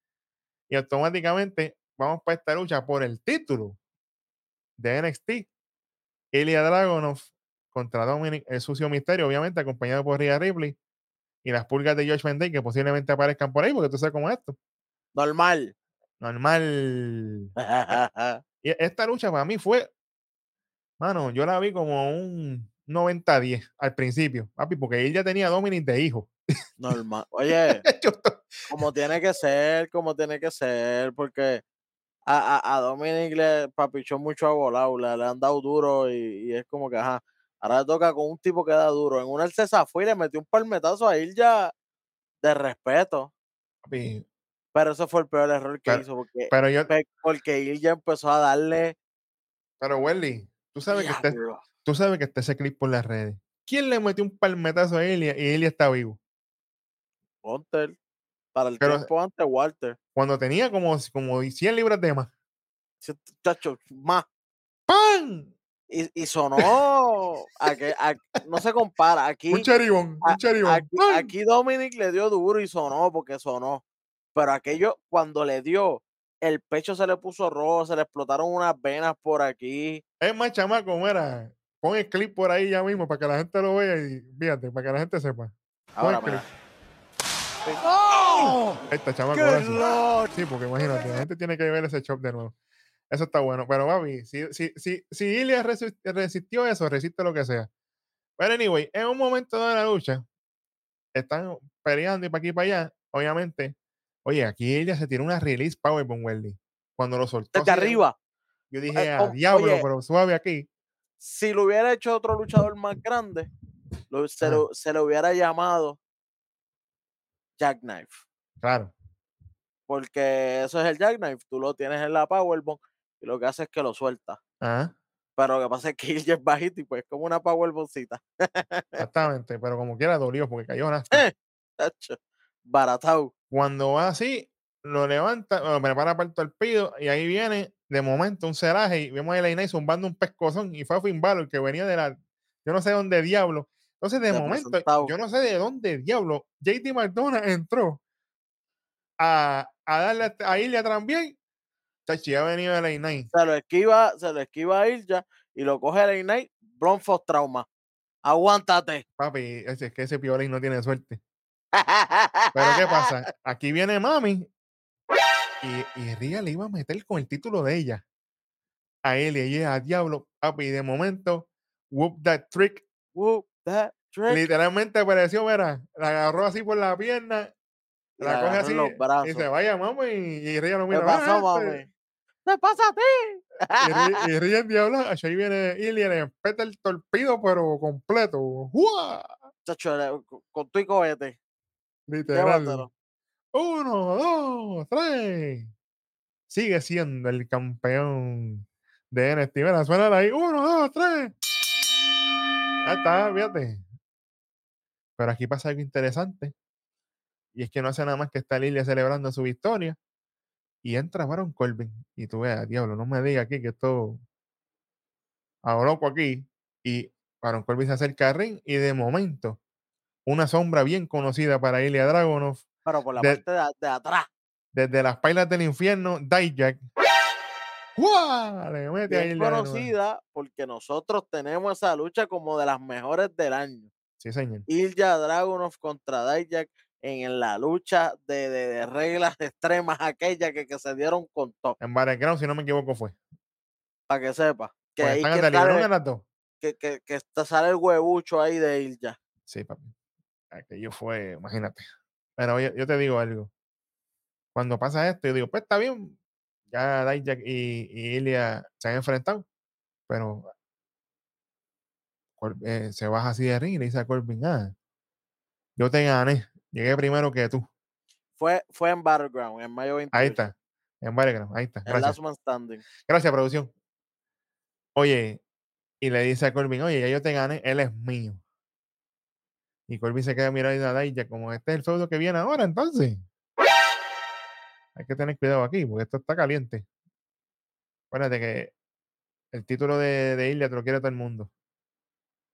y automáticamente vamos para esta lucha por el título de NXT, Ilya Dragunov contra Dominic, el sucio misterio, obviamente acompañado por Rhea Ripley, y las pulgas de Josh Day que posiblemente aparezcan por ahí, porque tú sabes cómo es esto.
Normal.
Normal. <laughs> Y esta lucha para mí fue, mano, yo la vi como un 90-10 al principio, papi, porque él ya tenía a Dominic de hijo.
Normal. <laughs> Oye, como tiene que ser, como tiene que ser, porque a, a, a Dominic le papichó mucho a volado, le, le han dado duro y, y es como que, ajá, ahora toca con un tipo que da duro. En una él se zafó y le metió un palmetazo a él ya de respeto,
papi,
pero ese fue el peor error que
Pero-
hizo, porque,
pero yo,
porque él ya empezó a darle...
pero Welly, tú sabes que está,
Diablo.
tú sabes que está ese clip por las redes. ¿Quién le metió un palmetazo a Elia y Elia está vivo?
Hunter, para el
Pero-
tiempo antes, Walter.
Cuando tenía como, como 100 libras de más.
Chacho, más.
¡Pam!
Y, y sonó, a que, a- no se compara, aquí,
Un cheribón, un
a-
cheribón.
aquí, Dominic le dio duro y sonó porque sonó, pero aquello, cuando le dio, el pecho se le puso rojo, se le explotaron unas venas por aquí,
Es más, chamaco, mira, pon el clip por ahí ya mismo para que la gente lo vea y fíjate, para que la gente sepa.
ahora
está, chamaco. ahora sí.
lord!
Sí, porque imagínate, la gente tiene que ver ese shop de nuevo. Eso está bueno. Pero, papi, si, si, si, si Ilya resi- resistió eso, resiste lo que sea. Pero, anyway, en un momento de la lucha, están peleando y para aquí y para allá. Obviamente, oye, aquí Ilya se tiró una release powerbomb, Welly. Cuando lo soltó.
Desde arriba,
Yo dije, a
como-
diablo,
oye.
pero suave aquí.
si lo hubiera hecho otro luchador más grande, lo- se, lo, se le hubiera llamado Jackknife.
Claro.
porque eso es el jackknife, tú lo tienes en la powerbomb y lo que hace es que lo sueltas.
Ajá,
Pero lo que pasa es que <laughs> Ilya es bajito y pues es como una powerbombcita.
exactamente. Pero como quiera, dolió porque cayó nada. <laughs>
Eh. Tacho, Baratao.
Cuando va así, lo levanta, lo prepara para el torpedo y ahí viene de momento un ceraje y vemos a Elaine zumbando un pescozón y fue a Finn Balor que venía de la, yo no sé dónde diablo. Entonces de momento, yo no sé de dónde diablo, JT McDonough entró a, a darle a, Ilya también. Chachi, ha venido Elaine.
Se lo esquiva, se lo esquiva a Ilya y lo coge el Ignite, Bronfos trauma. Aguántate.
Papi, es, es que ese Piolín no tiene suerte. <laughs> Pero ¿qué pasa? Aquí viene Mami y, y Ria le iba a meter con el título de ella. A él y ella, a diablo, papi, y de momento, whoop that trick,
Whoop that
literalmente apareció, mira, la agarró así por la pierna,
Y
la
la
coge así y dice, vaya, mami, y, y Ria lo
¿Qué
mira,
pasó,
"Vente".
mami? ¿Qué pasa a ti?
Y, <laughs> y Ria en diablo, ahí viene Ilya, le peta el torpido, pero completo, ¡Uah!
Chacho, le- con- con tu y cohete.
literal.
Llévatelo.
Uno, dos, tres. Sigue siendo el campeón de NXT. Mira, suena ahí. Uno, dos, tres. Ahí está, fíjate. Pero aquí pasa algo interesante. Y es que no hace nada más que estar Lilia celebrando su victoria. Y entra Baron Corbin. Y tú veas, diablo, no me digas aquí que esto. A lo loco aquí. Y Baron Corbin se acerca al ring. Y de momento, una sombra bien conocida para Ilya Dragunov
Pero por la
De-
parte de, de atrás.
desde las pailas del infierno, Dijak. Le mete ahí la-
conocida porque nosotros tenemos esa lucha como de las mejores del año.
Sí, señor.
Ilya Dragunov contra Dijak en la lucha de, de- de reglas <laughs> extremas aquella que, que se dieron con todo.
En Battleground, si no me equivoco, fue.
Para que sepa. Que
Pues
ahí
están
que sale,
de las dos.
que, que, que está- sale el huevucho ahí de Ilya.
Sí, papi. Aquello fue, imagínate. Pero yo, yo te digo algo. Cuando pasa esto, yo digo, pues está bien. Ya Dijak y, y Ilya se han enfrentado. pero eh, se baja así de ring y le dice a Corbin, ah, yo te gané, llegué primero que tú.
Fue, fue en Battleground, en mayo 28.
Ahí está, en Battleground, ahí está. Gracias,
Last Man Standing.
gracias producción. Oye, y le dice a Corbin, oye, ya yo te gané, él es mío. Y Corbin se queda mirando a Daya como este es el feudo que viene ahora, entonces. Hay que tener cuidado aquí, porque esto está caliente. Acuérdate que el título de, de Ilya te lo quiere todo el mundo.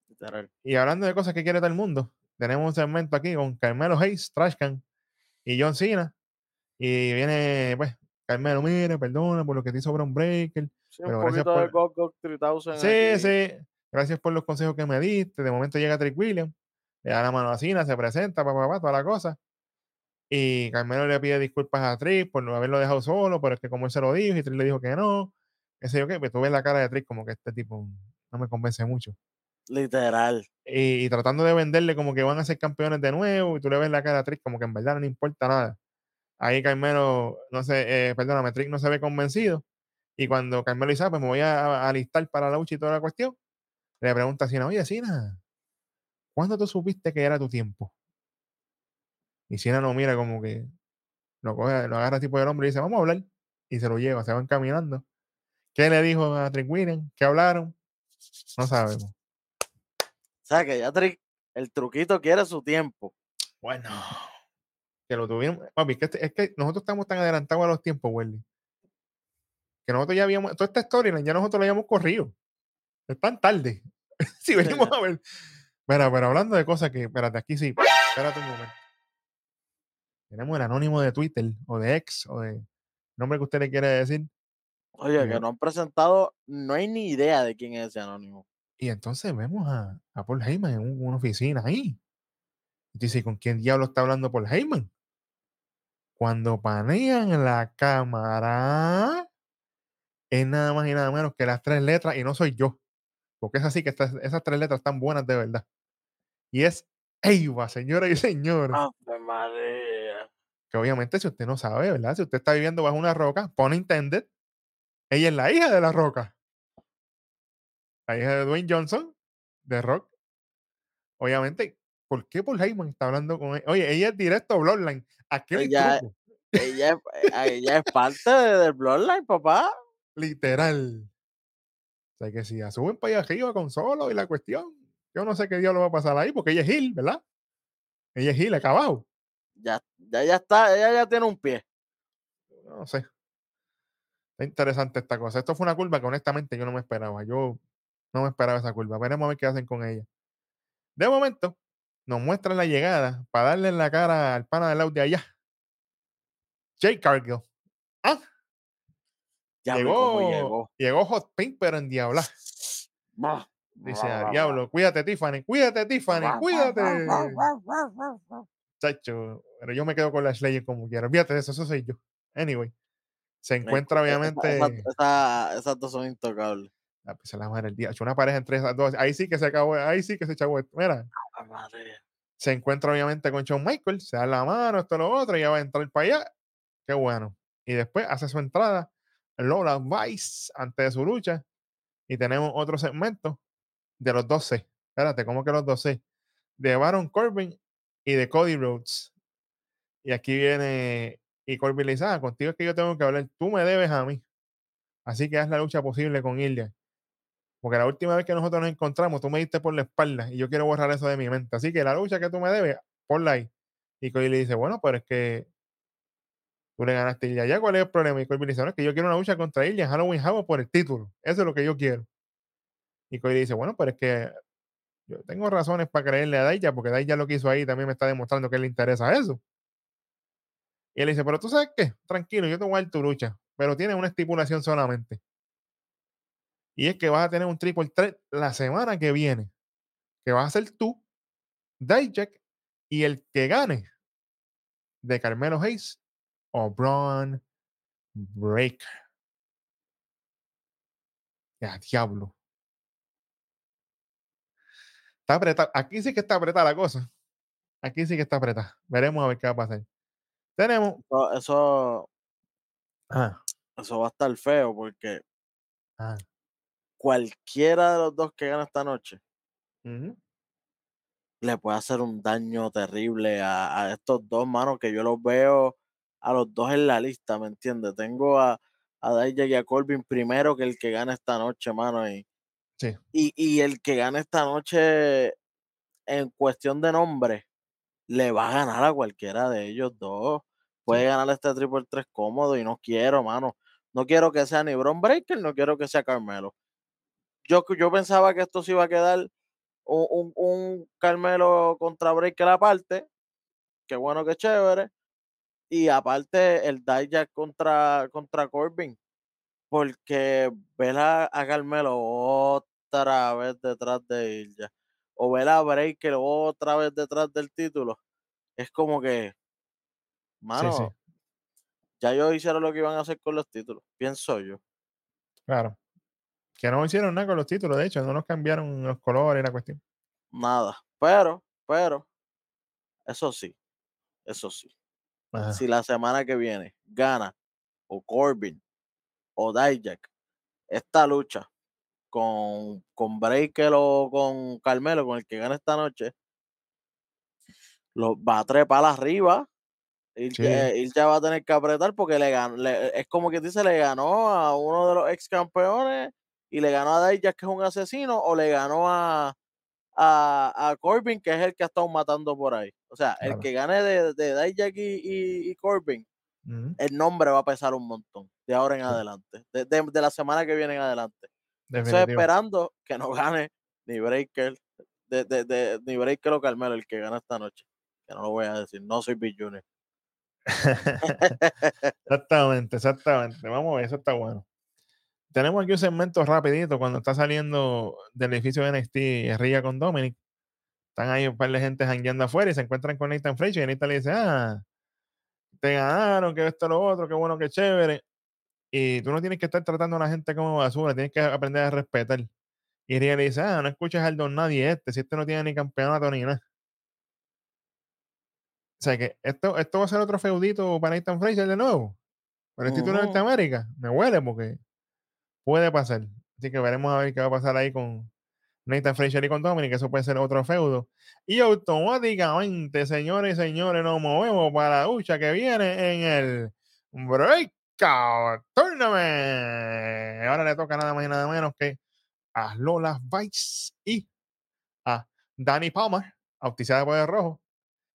literal.
Y hablando de cosas que quiere todo el mundo, tenemos un segmento aquí con Carmelo Hayes, Trashcan y John Cena. Y viene, pues, Carmelo, mire, perdona por lo que te hizo un Breaker.
Sí, un
gracias
de God 3000.
Sí,
aquí.
sí. Gracias por los consejos que me diste. De momento llega Trick Williams, le da la mano a Cena, se presenta, papá, papá, toda la cosa. Y Carmelo le pide disculpas a Trick por no haberlo dejado solo, pero es que como él se lo dijo y Trick le dijo que no. Ese yo qué, pues tú ves la cara de Trick como que este tipo no me convence mucho.
Literal.
y, y tratando de venderle como que van a ser campeones de nuevo y tú le ves la cara a Trick como que en verdad no le importa nada. Ahí Carmelo, no sé, eh, perdóname, Trick no se ve convencido y cuando Carmelo dice, "Ah, pues me voy a, alistar para la lucha y toda la cuestión, le pregunta a Cena, oye Cena, ¿cuándo tú supiste que era tu tiempo? Y Cena no mira como que lo, coge, lo agarra tipo del hombre y dice, vamos a hablar y se lo lleva, se van caminando. ¿Qué le dijo a Trick Williams? ¿Qué hablaron? No sabemos.
O sea que ya Trick, el truquito quiere su tiempo.
Bueno. Que lo tuvieron. Papi, es que, este- es que nosotros estamos tan adelantados a los tiempos, Welly. Que nosotros ya habíamos. Toda esta storyline ya nosotros la habíamos corrido. Es tan tarde. <laughs> si venimos a ver. Mira, pero hablando de cosas que. Espérate, aquí sí. Espérate un momento. Tenemos el anónimo de Twitter o de ex o de nombre que usted le quiere decir.
Oye, que no han presentado, no hay ni idea de quién es ese anónimo.
Y entonces vemos a, a Paul Heyman en un- una oficina ahí. Y dice, ¿con quién diablo está hablando Paul Heyman? Cuando panean la cámara, es nada más y nada menos que las tres letras, y no soy yo, porque es así que estas- esas tres letras están buenas de verdad. Y es Eiva, señora y.
¡Ave María!
Que obviamente, si usted no sabe, ¿verdad? Si usted está viviendo bajo una roca, pone intended, ella es la hija de la roca. La hija de Dwayne Johnson, de Rock. Obviamente, ¿por qué Paul Heyman está hablando con ella? Oye, ella es directo a Bloodline. Aquel
Ella-
truco,
Ella, es- eh, ella es parte de- del Bloodline, papá.
literal. O sea que si la suben para allá arriba con solo y la cuestión, yo no sé qué diablo va a pasar ahí, porque ella es Hill, ¿verdad? Ella es Hill, acá abajo.
Ya, ya, ya está, ella ya tiene un pie.
No sé. Está interesante esta cosa. Esto fue una curva que honestamente yo no me esperaba. Yo no me esperaba esa curva. Veremos a ver qué hacen con ella. De momento, nos muestran la llegada para darle en la cara al pana del lado de allá. Jake Cargill. Ah,
Ya
llegó,
llegó.
llegó Hot Pink, pero en diabla. Dice,
bah,
a
bah,
diablo, cuídate, Tiffany, cuídate, Tiffany, cuídate. Chacho, pero yo me quedo con la Slayer como quiera. Fíjate eso, eso soy yo. Anyway, se
Me
encuentra
encu- esa-
obviamente.
esa- esa- esas dos son intocables.
Ah, pues, la madre del día. Una pareja entre esas dos. Ahí sí que se acabó, ahí sí que se echó. Mira,
Ah, madre.
se encuentra obviamente con Shawn Michaels, se da la mano, esto, lo otro, y ya va a entrar para allá. Qué bueno. Y después hace su entrada, Lola Vice, antes de su lucha. Y tenemos otro segmento de los 12. Espérate, ¿cómo que los 12? De Baron Corbin y de Cody Rhodes. Y aquí viene, y Corbin le dice, ah, contigo es que yo tengo que hablar, tú me debes a mí. Así que haz la lucha posible con Ilya. Porque la última vez que nosotros nos encontramos, tú me diste por la espalda y yo quiero borrar eso de mi mente. Así que la lucha que tú me debes, ponla ahí. Y Cody le dice, bueno, pero es que tú le ganaste a Ilya. ¿Ya cuál es el problema? Y Cody le dice, no, es que yo quiero una lucha contra Ilya en Halloween Havoc por el título. Eso es lo que yo quiero. Y Cody le dice, bueno, pero es que tengo razones para creerle a Daya, porque Daya lo que hizo ahí también me está demostrando que le interesa eso. Y él dice, pero tú sabes qué, tranquilo, yo te voy a dar tu lucha, pero tiene una estipulación solamente. Y es que vas a tener un triple threat la semana que viene, que vas a ser tú, Dijak, y el que gane de Carmelo Hayes o Braun Breaker. Ya, diablo. Está apretada. Aquí sí que está apretada la cosa. Aquí sí que está apretada. Veremos a ver qué va a pasar. Tenemos.
Eso, eso,
Ah,
eso va a estar feo porque
ah,
cualquiera de los dos que gana esta noche
Ujú.
le puede hacer un daño terrible a, a estos dos, manos que yo los veo a los dos en la lista, ¿me entiendes? Tengo a, a Dijak y a Corbin primero que el que gana esta noche, mano, y,
Sí.
y, y el que gana esta noche en cuestión de nombre le va a ganar a cualquiera de ellos dos. Puede ganar este triple 3 cómodo y no quiero, mano. No quiero que sea ni Bron Breaker, no quiero que sea Carmelo. Yo, yo pensaba que esto se iba a quedar un, un, un Carmelo contra Breaker aparte. Qué bueno, qué chévere. Y aparte el Dijak contra, contra Corbin. Porque ver a, a Carmelo otra vez detrás de Ilja. O ver a Breaker otra vez detrás del título. Es como que, mano,
sí.
ya ellos hicieron lo que iban a hacer con los títulos. Pienso yo.
Claro. Que no hicieron nada con los títulos, de hecho, no nos cambiaron los colores y la cuestión.
Nada. Pero, pero, eso sí, eso sí.
Ajá.
Si la semana que viene gana o Corbin o Dijak esta lucha con, con Breaker o con Carmelo, con el que gane esta noche, lo va a trepar arriba. Y
Sí.
ya va a tener que apretar porque le ganó, le- es como que dice, le ganó a uno de los ex campeones y le ganó a Dijak, que es un asesino, o le ganó a, a, a Corbin, que es el que ha estado matando por ahí. O sea, el que gane de, de Dijak y, y, y Corbin, el nombre va a pesar un montón de ahora en
Sí.
adelante, de, de- de la semana que viene en adelante. Estoy esperando que no gane ni Breaker, de, de, de- ni Breaker o Carmelo, el que gana esta noche. Que no lo voy a decir, no soy Big Junior. <laughs>
exactamente, exactamente. Vamos a ver, eso está bueno. Tenemos aquí un segmento rapidito cuando está saliendo del edificio de NXT Ría con Dominic. Están ahí un par de gente jangueando afuera y se encuentran con Nathan Frazier y Nathan le dice, ah, te ganaron, que esto, lo otro, qué bueno, qué chévere. Y tú no tienes que estar tratando a la gente como basura, tienes que aprender a respetar. Y Ría le dice, ah, no escuches al don nadie este, si este no tiene ni campeonato ni nada. O sea que esto, esto va a ser otro feudito para Nathan Frazier de nuevo. Para el título de. Norteamérica. Me huele porque puede pasar. Así que veremos a ver qué va a pasar ahí con Nathan Frazier y con Dominic. Eso puede ser otro feudo. Y automáticamente, señores y señores, nos movemos para la lucha que viene en el Breakout Tournament. Ahora le toca nada más y nada menos que a Lola Vice y a Danny Palmer, bautizada por el rojo.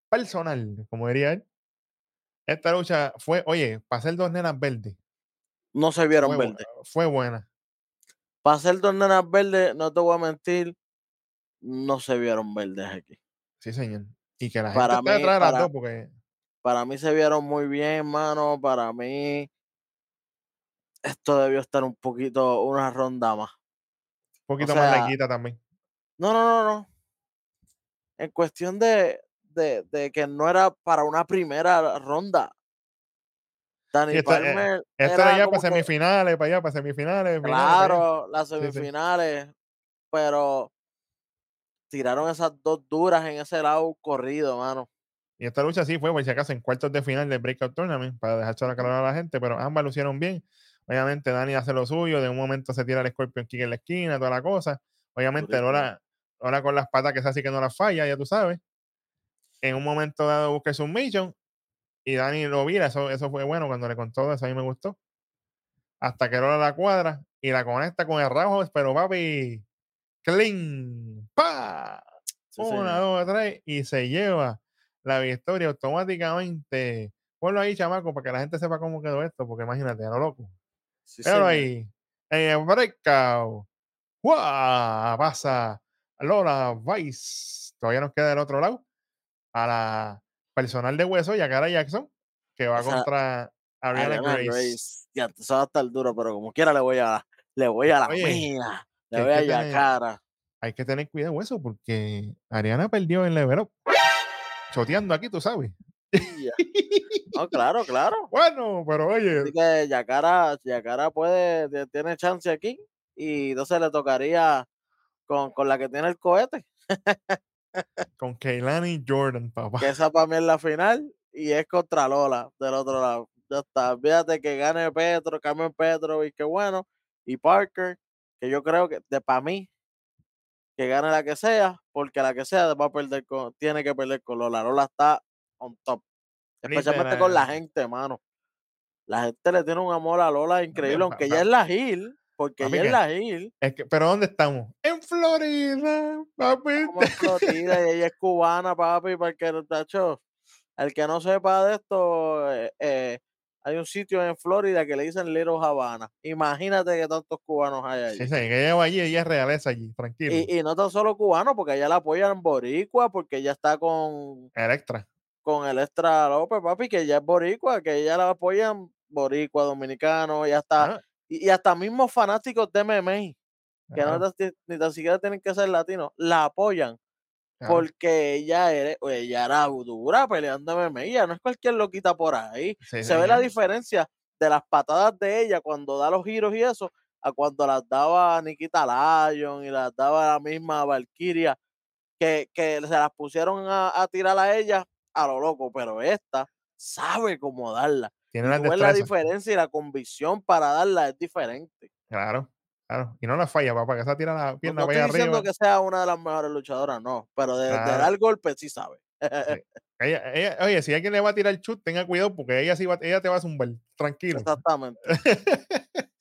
Personal, como diría él. Esta lucha fue, oye, para ser dos nenas verdes.
No se vieron
Fue,
verdes.
fue buena.
Para ser dos nenas verdes, no te voy a mentir, no se vieron verdes aquí.
Sí, señor. Y que la
Para
gente
mí-
de las
para-
dos porque
Para mí se vieron muy bien, mano. Para mí, esto debió estar un poquito, una ronda más.
un poquito
sea,
más larguita también.
No, no, no, no. En cuestión de, de, de que no era para una primera ronda.
Sí, esto, eh,
Palmer
Esto
era
ya para
que-
semifinales, para allá, para semifinales. finales.
Claro, las
sí.
semifinales, pero tiraron esas dos duras en ese lado corrido, mano.
Y esta lucha sí fue, por si acaso, en cuartos de final del Breakout Tournament, para dejar la calor a la gente, pero ambas lo hicieron bien. Obviamente, Dani hace lo suyo, de un momento se tira el Scorpion Kick en la esquina, toda la cosa. Obviamente. Lola, Lola con las patas que es así que no las falla, ya tú sabes. En un momento dado busca su mission y Dani lo vira, eso, eso fue bueno cuando le contó eso, a mí me gustó. Hasta que Lola la cuadra y la conecta con el rajo, pero papi, clean, pa,
Sí,
una, dos, tres, y se lleva la victoria automáticamente. Ponlo ahí, chamaco, para que la gente sepa cómo quedó esto, porque imagínate, a lo loco.
Sí,
Pero ahí, en el breakout, ¡guau! pasa Lola Vice. Todavía nos queda del otro lado a la personal de hueso, Yakara Jackson, que va contra Ariana,
Ariana
Grace.
Grace. Ya, eso va a estar duro, pero como quiera le voy a, le voy a la
Oye,
Le voy a Yacara.
Hay que tener cuidado hueso, porque Ariana perdió en level up. Choteando aquí, tú sabes. <laughs>
No, claro, claro.
Bueno, pero oye,
Así que Yacara, Yacara puede, tie- tiene chance aquí y entonces le tocaría con, con la que tiene el cohete, <laughs>
con Keilani Jordan, papá.
que esa para mí es la final y es contra Lola del otro lado. Ya está, fíjate que gane Petro, Carmen Petro y qué bueno, y Parker que yo creo que de para mí que gane la que sea, porque la que sea va a perder con, tiene que perder con Lola. Lola está on top. Especialmente con la gente, mano. La gente le tiene un amor a Lola increíble, aunque ella es la Gil, porque ella es la Gil.
Es que, pero ¿dónde estamos? En Florida, papi.
Como en Florida y ella es cubana, papi, para el tacho, el que no sepa de esto, eh, eh, hay un sitio en Florida que le dicen Little Havana. Imagínate que tantos cubanos hay allí.
Sí, sí, que ella va allí, ella es realeza allí, tranquilo.
Y, y no tan solo cubanos, porque ella la apoyan boricua, porque ella está con,
Electra.
Con el Extra López, papi, que ella es boricua, que ella la apoyan boricua, dominicano, y hasta,
Ah,
y, y hasta mismos fanáticos de MMA, que no ni tan siquiera tienen que ser latinos, la apoyan. porque ella, era, ella era dura peleando MMA, ella no es cualquier loquita por ahí.
Sí,
Se ve la diferencia de las patadas de ella cuando da los giros y eso, a cuando las daba Nikita Lyon y las daba la misma Valkyria, que, que se las pusieron a, a tirar a ella a lo loco, pero esta sabe cómo darla.
Tiene
la
destrezas.
diferencia y la convicción para darla es diferente.
Claro, claro. Y no la falla, papá, que esa tira la
No,
pierna
no
para
estoy diciendo
arriba.
que sea una de las mejores luchadoras, no, pero de, de
Claro.
dar golpes sí sabe.
Sí. <laughs> Ella, ella- oye, si alguien le va a tirar el chut, tenga cuidado porque ella sí va, ella te va a zumbar. Tranquilo.
Exactamente. <laughs>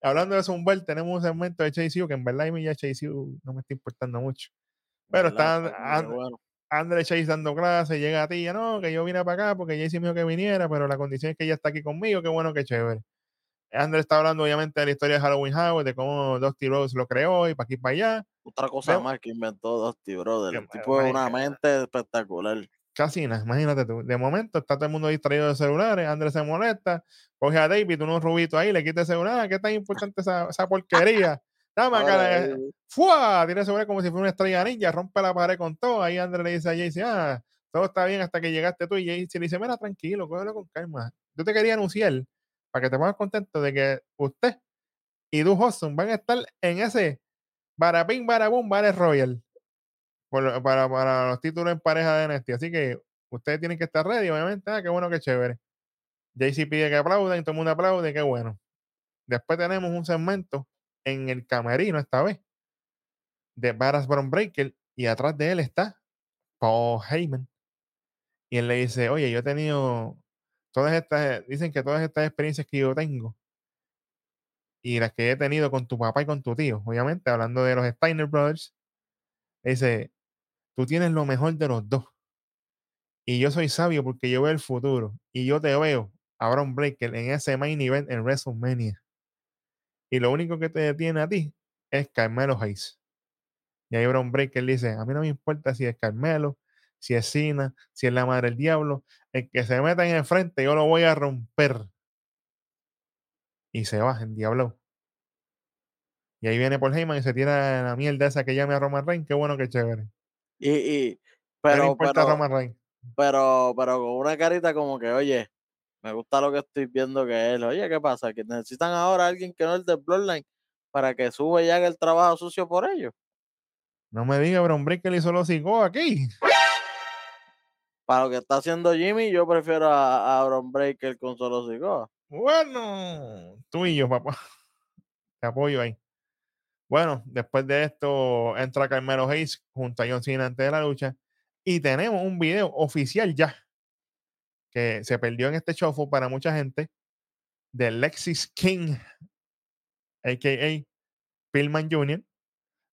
Hablando de zumbar, tenemos un segmento de Chase U que en verdad a mí ya Chase U no me está importando mucho. Pero
¿verdad?
está
Papi? Qué
And-
bueno.
Andre Chase dando clase, llega a ti, ya no, que yo vine para acá porque Jaycee me dijo que viniera, pero la condición es que ella está aquí conmigo, qué bueno, qué chévere. Andre está hablando obviamente de la historia de Halloween House, de cómo Dusty Rose lo creó y para aquí y para allá.
Otra cosa más que inventó Dusty Brother. El tipo es una mente espectacular.
Casi nada, imagínate tú. De momento está todo el mundo distraído de celulares, Andrés se molesta, coge a David, unos rubitos ahí, le quita el celular, "Ah, ¿qué tan importante esa, esa porquería?
Ahora,
la-
eh,
¡fua! Tiene el celular como si fuera una estrella ninja, rompe la pared con todo. Ahí Andrés le dice a Jaycee, ah, todo está bien hasta que llegaste tú. Y Jaycee le dice, mira, tranquilo, cógelo con calma. Yo te quería anunciar para que te pongas contento de que usted y Du Hudson van a estar en ese Barapín Barabum Battle Royal por para, para los títulos en pareja de NXT. Así que ustedes tienen que estar ready, obviamente. Ah, qué bueno, qué chévere. JC pide que aplaudan, todo el mundo aplaude, qué bueno. Después tenemos un segmento en el camerino esta vez de Baras Brown Breaker y atrás de él está Paul Heyman. Y él le dice, oye, yo he tenido todas estas, dicen que todas estas experiencias que yo tengo y las que he tenido con tu papá y con tu tío, obviamente, hablando de los Steiner Brothers, dice, tú tienes lo mejor de los dos. Y yo soy sabio porque yo veo el futuro. Y yo te veo a Braun Breaker en ese main event en WrestleMania. Y lo único que te detiene a ti es Carmelo Hayes. Y ahí Braun Breaker dice, a mí no me importa si es Carmelo, si es Cena, si es la madre del diablo. El que se meta en el frente, yo lo voy a romper. Y se va en diablo. Y ahí viene Paul Heyman y se tira la mierda esa que llame a Roman Reigns. Qué bueno, qué chévere.
Y, y,
no le
pero,
importa
pero,
Roman Reigns.
pero, pero con una carita como que, oye, me gusta lo que estoy viendo que él. Oye, ¿qué pasa? Que necesitan ahora a alguien que no es del Bloodline para que sube y haga el trabajo sucio por ellos.
No me diga, Braun Breaker hizo los aquí.
Para lo que está haciendo Jimmy, yo prefiero a, a Bron Breaker con solo Sikoa.
Bueno, tú y yo, papá. Te apoyo ahí. Bueno, después de esto entra Carmelo Hayes junto a John Cena antes de la lucha. Y tenemos un video oficial ya que se perdió en este show para mucha gente de Lexis King, a.k.a. Pillman Jr.,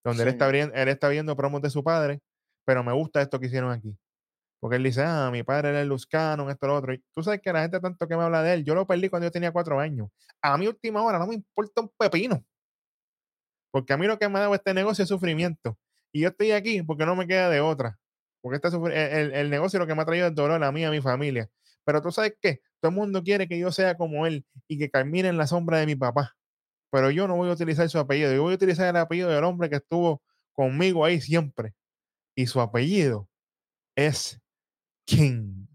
donde él está, abriendo, él está viendo promos de su padre, pero me gusta esto que hicieron aquí. Porque él dice, ah, mi padre era el Luz Cannon, esto, lo otro. Y tú sabes que la gente tanto que me habla de él, yo lo perdí cuando yo tenía cuatro años. A mí última hora no me importa un pepino. Porque a mí lo que me ha dado este negocio es sufrimiento. Y yo estoy aquí porque no me queda de otra. Porque este sufri- el, el negocio lo que me ha traído es dolor a mí a mi familia. Pero tú sabes qué, todo el mundo quiere que yo sea como él y que camine en la sombra de mi papá. Pero yo no voy a utilizar su apellido. Yo voy a utilizar el apellido del hombre que estuvo conmigo ahí siempre. Y su apellido es King.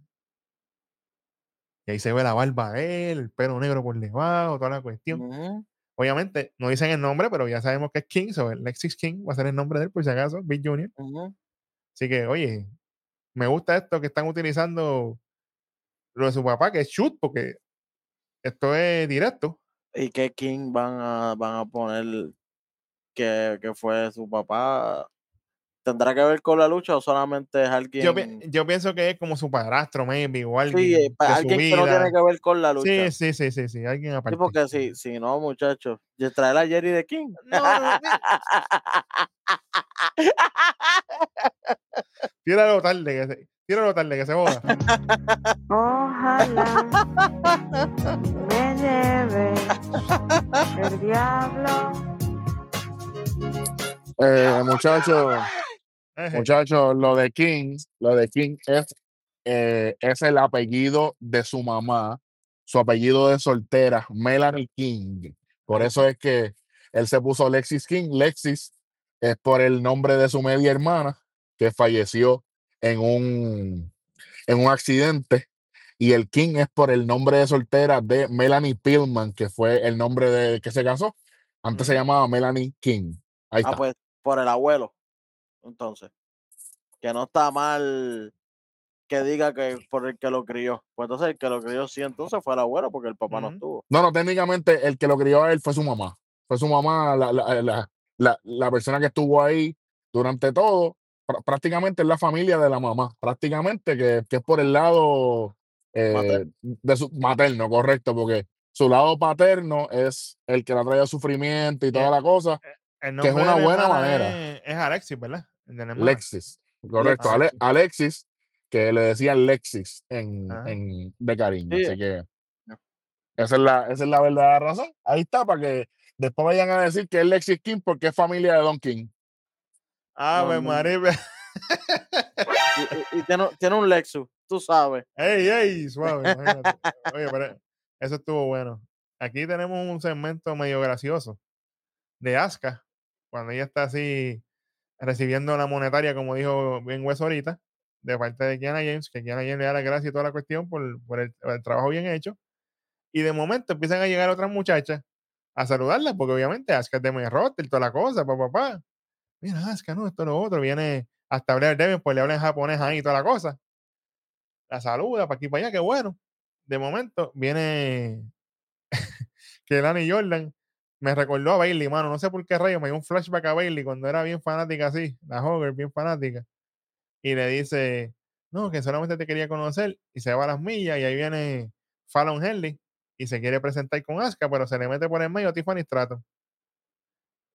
Y ahí se ve la barba de él, el pelo negro por debajo, toda la cuestión. Obviamente no dicen el nombre, pero ya sabemos que es King, so el Lexis King va a ser el nombre de él, por si acaso, Big Junior.
Ujú.
Así que, oye, me gusta esto que están utilizando lo de su papá, que es shoot, porque esto es directo.
¿Y qué King van a, van a poner que, que fue su papá, ¿tendrá que ver con la lucha o solamente es alguien?
Yo, pi- yo pienso que es como su padrastro, maybe, o alguien
sí,
de su
alguien que no tiene que ver con la lucha.
Sí, sí, sí, sí, sí, alguien
Sí,
aparte.
porque si, si no, muchachos, traer a Jerry de King.
No, no, mira, <laughs> tíralo tarde, que se, tíralo tarde, que se joda. <laughs>
Ojalá me lleve el diablo.
Eh, muchachos,
Eje,
muchachos, lo de King, lo de King es, eh, es el apellido de su mamá, su apellido de soltera, Melanie King. Por eso es que él se puso Lexis King. Lexis es por el nombre de su media hermana que falleció en un, en un accidente. Y el King es por el nombre de soltera de Melanie Pillman, que fue el nombre de que se casó. Antes se llamaba Melanie King. Ahí
Ah,
está.
pues por el abuelo. Entonces, que no está mal que diga que por el que lo crió. Pues entonces el que lo crió sí, entonces fue el abuelo porque el papá no estuvo.
No, no, técnicamente el que lo crió a él fue su mamá. Fue su mamá, la, la, la, la, la persona que estuvo ahí durante todo. Prá- Prácticamente es la familia de la mamá. Prácticamente que, que es por el lado eh,
Materno.
de su materno, correcto, porque su lado paterno es el que le ha traído sufrimiento y toda la cosa.
el
que es una
la
buena manera.
Es, es Alexis, ¿verdad? La.
Lexis, correcto. Ale-
Lexis.
Alexis, que le decían Lexis en, en, de cariño.
Sí.
Así que esa es, la, esa es la verdadera razón. Ahí está, para que después vayan a decir que es Lexis King porque es familia de Don King.
Ave
no.
María.
Y, y- y tiene, tiene un Lexus, tú sabes.
¡Ey, ey! Suave, imagínate. Oye, pero eso estuvo bueno. Aquí tenemos un segmento medio gracioso de Asuka, cuando ella está así recibiendo la monetaria, como dijo bien Hueso ahorita, de parte de Kiana James, que Kiana James le da las gracias y toda la cuestión por, por el, el trabajo bien hecho. Y de momento empiezan a llegar otras muchachas a saludarla, porque obviamente Asuka es de roster, toda la cosa, papá, papá. Mira, Asuka, no, esto, lo otro. Viene hasta hablar Devin, pues le habla en japonés ahí y toda la cosa. La saluda para aquí para allá, qué bueno. De momento viene <laughs> que Lani Jordan me recordó a Bailey, mano. No sé por qué rayo, me dio un flashback a Bailey cuando era bien fanática así, la Hogger, bien fanática. Y le dice, no, que solamente te quería conocer. Y se va a las millas y ahí viene Fallon Henley y se quiere presentar con Asuka, pero se le mete por el medio Tiffany Stratton.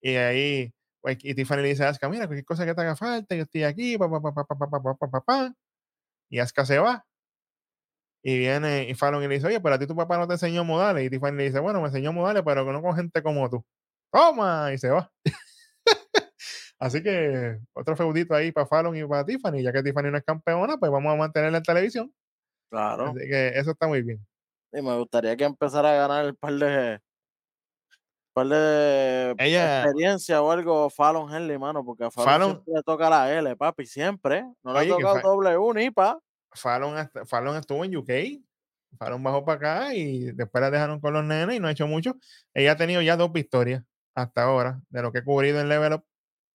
Y ahí, y Tiffany le dice a Aska, mira, cualquier cosa que te haga falta, yo estoy aquí, pa, pa, pa, pa, pa, Y Aska se va. Y viene y Fallon y le dice, oye, pero a ti tu papá no te enseñó modales. Y Tiffany le dice, bueno, me enseñó modales, pero no con gente como tú. ¡Toma! Y se va. Así que otro feudito ahí para Fallon y para Tiffany. Ya que Tiffany no es campeona, pues vamos a mantenerla en televisión.
Claro.
Así que eso está muy bien.
Y me gustaría que empezara a ganar el par de par de
Ella-
experiencia o algo Fallon Henley, mano, porque a Fallon,
Fallon-
siempre le toca la L, papi, siempre. No le ha tocado
Fa-
W ni pa.
Fallon, hasta- Fallon estuvo en UK. Fallon bajó para acá y después la dejaron con los nenes y no ha hecho mucho. Ella ha tenido ya dos victorias hasta ahora de lo que he cubrido en Level Up.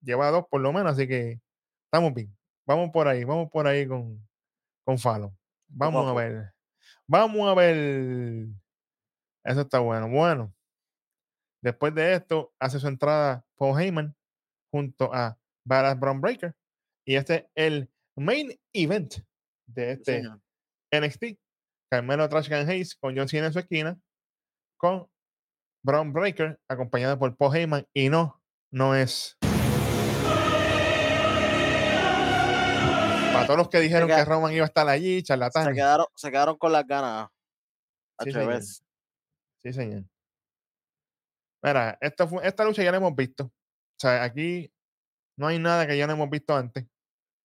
Lleva dos por lo menos, así que estamos bien. Vamos por ahí, vamos por ahí con, con Fallon. Vamos a ver. Vamos a ver. Eso está bueno. Bueno, después de esto, hace su entrada Paul Heyman junto a Badass Brown Breaker. Y este es el main event de este. NXT. Carmelo Trash Can Hayes con John Cena en su esquina. Con Brown Breaker acompañado por Paul Heyman. Y no, no es. Para todos los que dijeron que Roman iba a estar allí,
Se
charlatanes.
quedaron, se quedaron con las ganas.
Sí, señor. Sí, señor. Mira, esta, esta lucha ya la hemos visto. O sea, aquí no hay nada que ya no hemos visto antes. O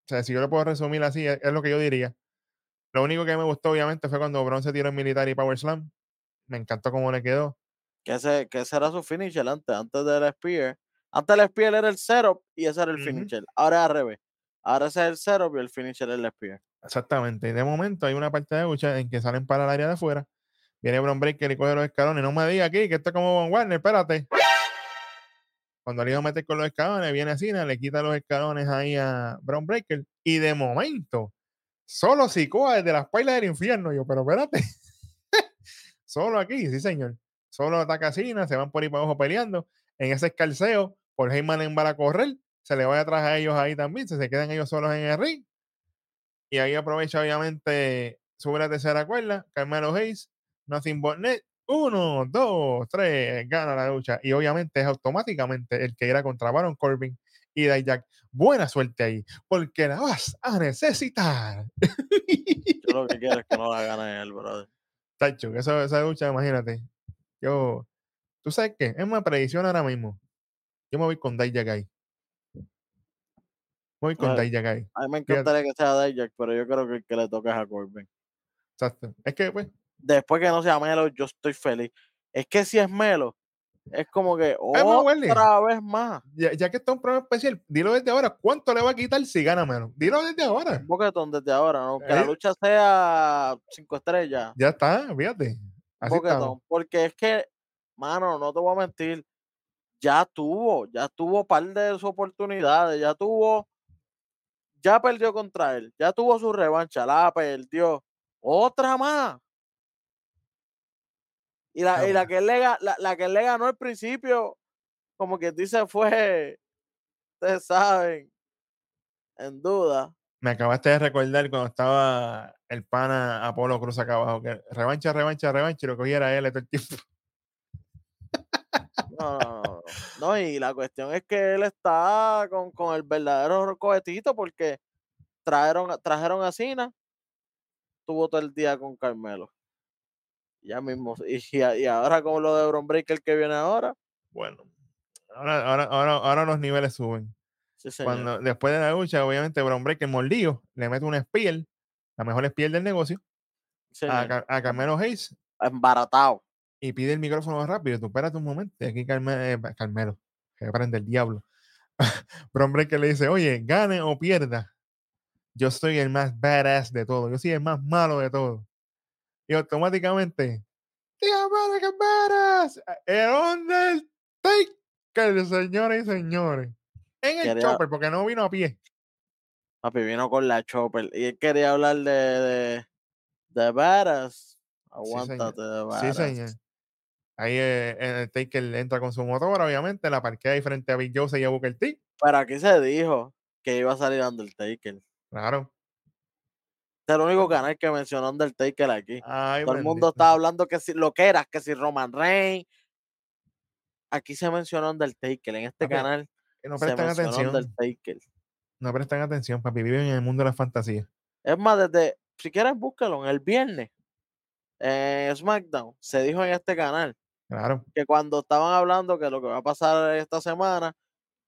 sea, si yo lo puedo resumir así, es, es lo que yo diría. Lo único que me gustó, obviamente, fue cuando Bron se tiró en militar y Power Slam. Me encantó cómo le quedó.
Que ese, que ese era su finisher antes, antes del Spear. Antes el Spear era el setup y ese era el
Ujú.
finisher. Ahora es al revés. Ahora ese es el setup y el finisher es el Spear.
Exactamente. Y de momento hay una parte de lucha en que salen para el área de afuera. Viene Bron Breaker y coge los escalones. No me diga aquí que esto es como Von Warner, espérate. Cuando le iba a meter con los escalones, viene Cena, le quita los escalones ahí a Bron Breaker. Y de momento, solo Sikoa desde las pailas del infierno. Yo, pero espérate. <laughs> solo aquí, sí, señor. Solo ataca a Cena, se van por ahí para abajo peleando. En ese escalceo, Por Heyman en a correr, se le vaya atrás a ellos ahí también, se, se quedan ellos solos en el ring. Y ahí aprovecha, obviamente, sube la tercera cuerda, Carmelo Hayes, Nothing But Net, uno, dos, tres, gana la lucha. Y obviamente es automáticamente el que era contra Baron Corbin y Jack. Buena suerte ahí, porque la vas a necesitar.
Yo lo que quiero es que <laughs> no la gane él, brother.
Tacho, que esa, esa lucha, imagínate. Yo, ¿tú sabes qué? Es una predicción ahora mismo. Yo me voy con Dijak ahí. Me voy con
Ay,
Dijak ahí.
A mí me
Fíjate.
encantaría que sea Dijak, pero yo creo que el que le toca es a Corbin.
Exacto. Es que, pues,
Después que no sea Melo, yo estoy feliz. Es que si es Melo, es como que
Welly.
otra vez más.
ya, ya que está un programa especial, dilo desde ahora. ¿Cuánto le va a quitar si gana menos? Dilo desde ahora.
Un boquetón desde ahora, ¿no? Que la
Eh.
lucha sea cinco estrellas.
Ya está, fíjate. Así
boquetón. Porque es que, mano, no te voy a mentir. Ya tuvo, ya tuvo par de sus oportunidades, ya tuvo, ya perdió contra él, ya tuvo su revancha, la perdió. Otra más. Y la, y la que él le, la, la que él le ganó al principio, como que dice, fue, ustedes saben, en duda.
Me acabaste de recordar cuando estaba el pana Apolo Cruz acá abajo, que revancha, revancha, revancha, y lo cogiera él todo el tiempo.
No, no, no, no. Y la cuestión es que él está con, con el verdadero cohetito porque trajeron, a- trajeron a Cena, tuvo todo el día con Carmelo. Ya mismo. Y, y ahora con lo de Bron Breaker que viene ahora,
Bueno, ahora, ahora, ahora, ahora los niveles suben.
sí.
Cuando, después de la lucha, obviamente, Brown Breaker mordido, le mete un spear, la mejor spear del negocio,
sí
a, a Carmelo Hayes
Embaratado.
y pide el micrófono rápido. Tú espérate un momento. Aquí Carme- eh, Carmelo, que prende el diablo. <laughs> Brown Breaker le dice, oye, gane o pierda, yo soy el más badass de todo. Yo soy el más malo de todo. Y automáticamente, ¡The American Badass! El Undertaker, señores y señores. En el
Quería-
chopper, porque no vino a pie.
Papi vino con la chopper. Y él quería hablar de, de, de Varas. Aguántate de
Sí,
Varas.
señor. Ahí eh, el Taker entra con su motor, obviamente, la parquea ahí frente a Big Jose y a Booker T.
Pero aquí se dijo que iba a salir Undertaker.
Claro.
Es el único canal que mencionó Undertaker aquí.
Ay,
Todo el mundo estaba hablando que si lo que era, que si Roman Reigns. Aquí se mencionó Undertaker. En este
Papi,
canal
Que No prestan atención.
Undertaker.
No prestan atención, papi. Viven en el mundo de la fantasía.
Es más, desde, si quieres búscalo, en el viernes, SmackDown, se dijo en este canal
Claro.
que cuando estaban hablando que lo que va a pasar esta semana,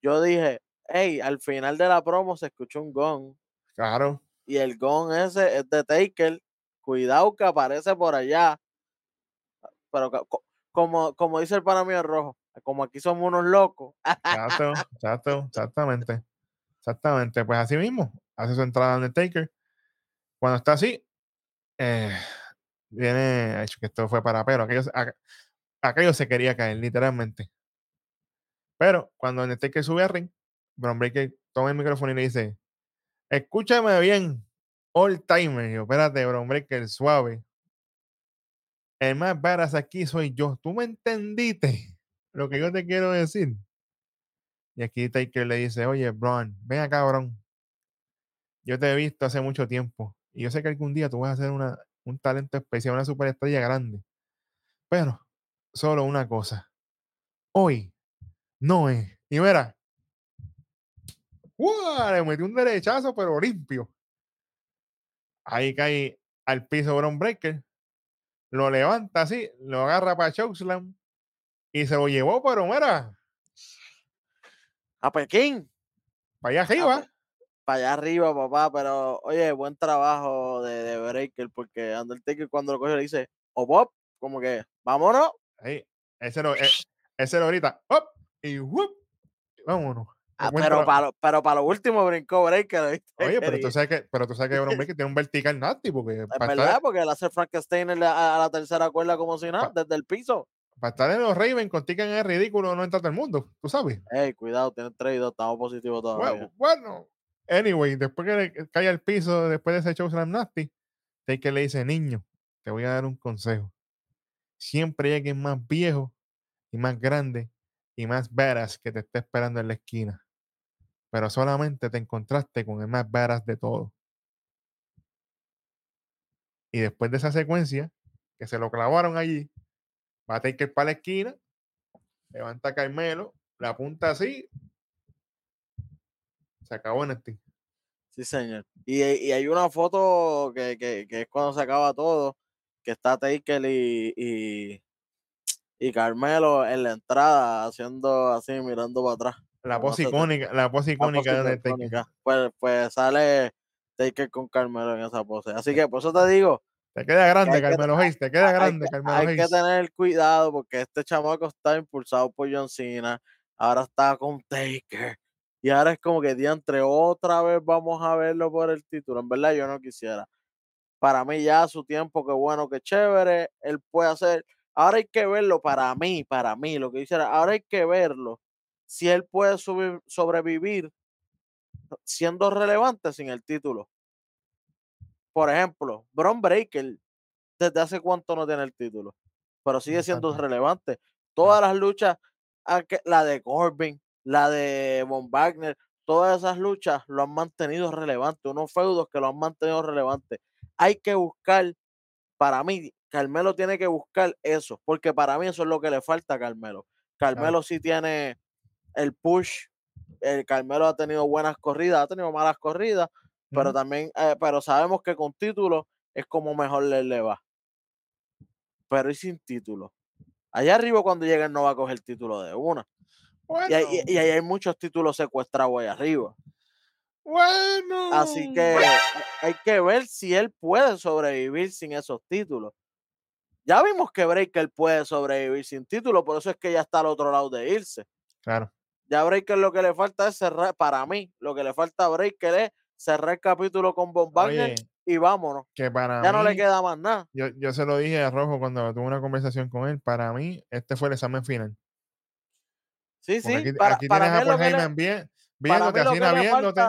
yo dije, hey, al final de la promo se escuchó un gong.
Claro.
Y el gong ese es de Taker. Cuidado que aparece por allá. Pero como, como dice el pana mío rojo, como aquí somos unos locos.
Exacto, <laughs> exacto, exactamente. Exactamente. Pues así mismo, hace su entrada Undertaker. Cuando está así, eh, viene, que esto fue para pero, aquello, se- aqu- aquello se quería caer, literalmente. Pero cuando Undertaker sube a ring, Bron Breaker toma el micrófono y le dice, escúchame bien, all timer. Yo, espérate, Bron Breaker, suave. El más badass aquí soy yo. ¿Tú me entendiste lo que yo te quiero decir? Y aquí Taker le dice, oye, Braun, ven acá, Braun. Yo te he visto hace mucho tiempo. Y yo sé que algún día tú vas a ser una, un talento especial, una superestrella grande. Pero, solo una cosa. Hoy no es. Y mira. ¡Guau! Le metió un derechazo, pero limpio. Ahí cae al piso Braun Breaker. Lo levanta así, lo agarra para Chokeslam. Y se lo llevó, pero mira,
A Pekín.
para allá arriba.
Para allá arriba, papá. Pero, oye, buen trabajo de, de Breaker, porque Undertaker cuando lo coge le dice, o Bob, como que, vámonos.
Ahí, ese lo, eh, ese lo ahorita. ¡op! Y ¡wup! Vámonos.
Ah, pero para lo, pero para lo último brincó Breaker.
Oye, pero tú <laughs> sabes que, pero tú sabes que Bron Breaker tiene un vertical nasty porque
Es verdad,
estar,
porque él hace Frankenstein la- a, la tercera cuerda como si nada, desde el piso.
para estar en los Ravens con Tican es ridículo, no entra todo el mundo, tú sabes.
Ey, cuidado, tiene 3 y 2, estamos positivos todavía.
Bueno, bueno, anyway, después que le cae al piso, después de ese show slam nasty, Taker le dice, niño, te voy a dar un consejo. Siempre hay alguien más viejo y más grande y más veras que te esté esperando en la esquina. Pero solamente te encontraste con el más veras de todo. Y después de esa secuencia, que se lo clavaron allí, va a tener que para la esquina, levanta a Carmelo, la apunta así, se acabó en este.
Sí, señor. Y, y hay una foto que, que, que es cuando se acaba todo, que está Taker y, y, y Carmelo en la entrada haciendo así, mirando para atrás.
La pose icónica, la pose icónica de
icónica. Pues, pues sale Taker con Carmelo en esa pose. Así que por eso te digo,
Te queda grande,
que-
Carmelo Hayes, te queda grande,
que,
Carmelo
hay que tener cuidado porque este chamaco está impulsado por John Cena, ahora está con Taker y ahora es como que diantre otra vez vamos a verlo por el título. En verdad yo no quisiera. Para mí ya su tiempo, qué bueno, qué chévere, él puede hacer. Ahora hay que verlo para mí, para mí, lo que quisiera. Ahora hay que verlo si él puede sobrevivir siendo relevante sin el título. Por ejemplo, Bron Breaker, desde hace cuánto no tiene el título, pero sigue siendo
Exacto.
relevante. Todas las luchas, la de Corbin, la de Von Wagner, todas esas luchas lo han mantenido relevante, unos feudos que lo han mantenido relevante. Hay que buscar, para mí, Carmelo tiene que buscar eso, porque para mí eso es lo que le falta a Carmelo. Carmelo sí tiene el push, el Carmelo ha tenido buenas corridas, ha tenido malas corridas, pero también, eh, pero sabemos que con título es como mejor le, le va. Pero y sin título. Allá arriba cuando llegue él no va a coger título de una. Y, hay- y- y ahí hay muchos títulos secuestrados ahí arriba.
bueno.
Así que hay que ver si él puede sobrevivir sin esos títulos. Ya vimos que Breaker puede sobrevivir sin título, por eso es que ya está al otro lado de irse.
Claro.
Ya Breaker lo que le falta es cerrar, para mí, lo que le falta a Breaker es cerrar el capítulo con Von Wagner y vámonos.
que para
Ya no le queda más nada.
yo, yo se lo dije a Rojo cuando tuve una conversación con él, para mí, este fue el examen final.
Sí,
Porque
sí,
aquí,
para,
aquí
para
tienes
mí
a Paul
que le-
Heyman bien, viéndote, así viéndote.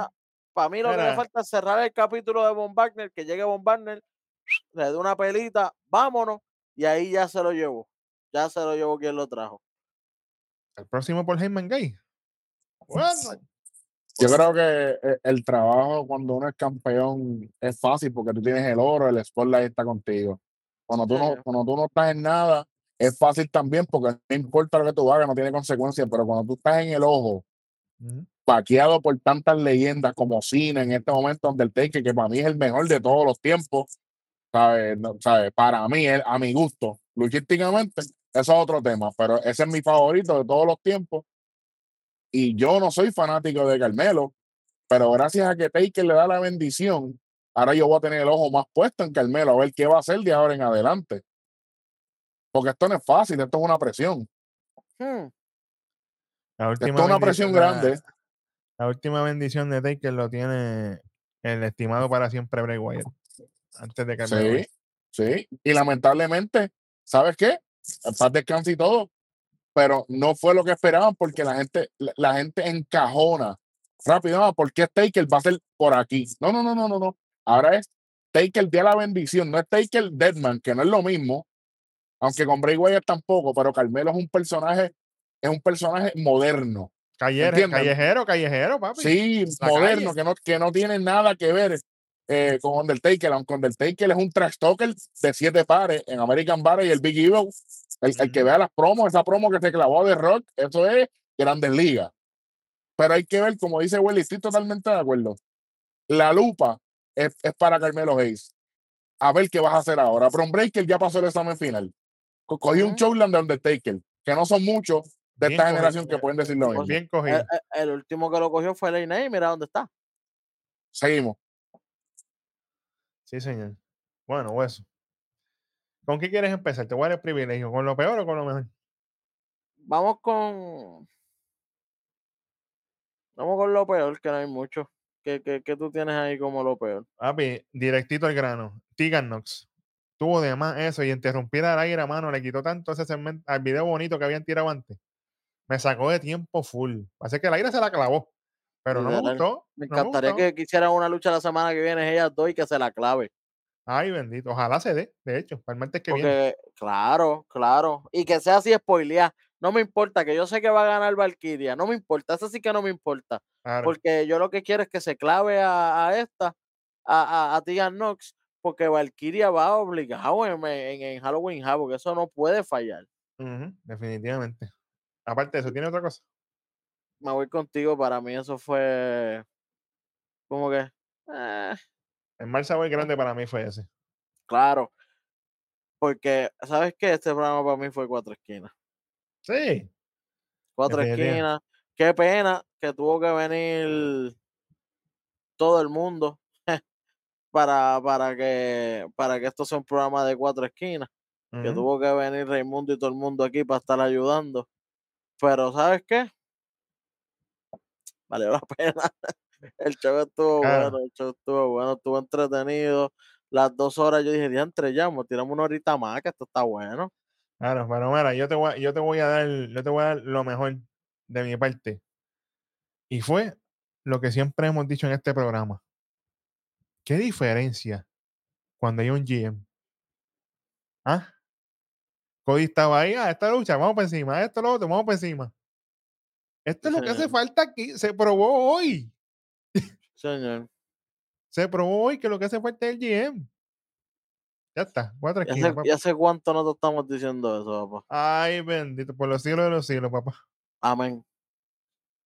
para mí lo que le falta es cerrar el capítulo de Von Wagner, que llegue Von Wagner, <sniffs> le dé una pelita, vámonos, y ahí ya se lo llevó. Ya se lo llevó quien lo trajo.
El próximo Paul Heyman gay. Bueno,
Yo creo que eh, el trabajo cuando uno es campeón es fácil porque tú tienes el oro, el spotlight está contigo. Cuando tú, no, cuando tú no estás en nada, es fácil también porque no importa lo que tú hagas, no tiene consecuencias, pero cuando tú estás en el ojo,
ujú,
vaqueado por tantas leyendas como Cena en este momento, Undertaker, que para mí es el mejor de todos los tiempos, ¿sabes? No, ¿sabes? Para mí, a mi gusto, luchísticamente, eso es otro tema, pero ese es mi favorito de todos los tiempos. Y yo no soy fanático de Carmelo, pero gracias a que Taker le da la bendición, ahora yo voy a tener el ojo más puesto en Carmelo, a ver qué va a hacer de ahora en adelante. Porque esto no es fácil, esto es una presión.
Hmm,
La
Esto
última
es una
bendición-
presión
la-
grande.
La última bendición de Taker lo tiene el estimado para siempre Bray Wyatt. Antes de que
Sí, sí. Y lamentablemente, ¿sabes qué? En paz descanse y todo. Pero no fue lo que esperaban porque la gente, la, gente encajona rápido. No, ¿por qué Taker va a ser por aquí? No, no, no, no, no, no. Ahora es Taker de la bendición, no es Taker Deadman, que no es lo mismo. Aunque con Bray Wyatt tampoco, pero Carmelo es un personaje, es un personaje moderno.
Calle-
¿Entiendes?
callejero, callejero, papi.
Sí,
la
moderno,
calle.
que no, que no tiene nada que ver eh, con Undertaker, aunque Undertaker es un trash talker de siete pares en American Bar y el Big Evil. El, el que vea las promos, esa promo que se clavó de rock, eso es Grandes Ligas. Pero hay que ver, como dice Willy, estoy totalmente de acuerdo. La lupa es, es para Carmelo Hayes. A ver qué vas a hacer ahora. Bron Breaker ya pasó el examen final. Co- Cogió un showland de Undertaker, que no son muchos de
Bien
esta
cogido,
generación que pueden decir lo
bien-
mismo.
Bien
el,
cogido.
el- el último que lo cogió fue Ley y mira dónde está.
Seguimos.
Sí, señor. Bueno, hueso. ¿Con qué quieres empezar? Te voy a dar el privilegio. ¿Con lo peor o con lo mejor?
Vamos con. Vamos con lo peor, que no hay mucho. ¿Qué, qué, qué tú tienes ahí como lo peor?
Papi, directito al grano. Tegan Knox. Tuvo de más eso y interrumpir al aire, mano, le quitó tanto ese segmento al video bonito que habían tirado antes. Me sacó de tiempo full. Parece que el aire se la clavó. Pero no me gustó.
Me
no me
encantaría
gustó.
que quisieran una lucha la semana que viene, ellas dos, y que se la clave.
Ay, bendito. Ojalá se dé, de hecho, para el martes que viene.
Porque, claro, claro. Y que sea así spoilear. No me importa, que yo sé que va a ganar Valkyria. No me importa, eso sí que no me importa.
Claro.
Porque yo lo que quiero es que se clave a, a esta, a, a, a Knox, porque Valkyria va obligado en, en, en Halloween Havoc, eso no puede fallar.
Definitivamente. Aparte de eso, ¿tiene otra cosa?
Me voy contigo, para mí eso fue como que, eh,
El mal sabor grande para mí fue ese.
claro. Porque, ¿sabes qué? Este programa para mí fue cuatro esquinas.
Sí.
Cuatro esquinas. Qué pena que tuvo que venir todo el mundo <laughs> para, para, que, para que esto sea un programa de cuatro esquinas. Que tuvo que venir Raimundo y todo el mundo aquí para estar ayudando. Pero, ¿sabes qué? Valió la <laughs> pena. El show estuvo
Claro.
bueno, el show estuvo bueno, estuvo entretenido. Las dos horas yo dije, ya, vamos, tiramos una horita más, que esto está bueno.
Claro, pero mira, yo te voy, a- yo te voy a dar, yo te voy a dar lo mejor de mi parte. Y fue lo que siempre hemos dicho en este programa. ¿Qué diferencia cuando hay un GM? ¿Ah? Cody estaba ahí, a esta lucha, vamos para encima, esto, lo otro, vamos para encima. Esto es lo que hace <laughs> falta aquí. Se probó hoy.
Señor.
Se probó hoy que lo que hace falta es el GM. Ya está, cuatro
¿Y
esquinas,
hace,
papá.
y hace cuánto no te estamos diciendo eso, papá?
Ay, bendito, por los siglos de los siglos, papá.
Amén.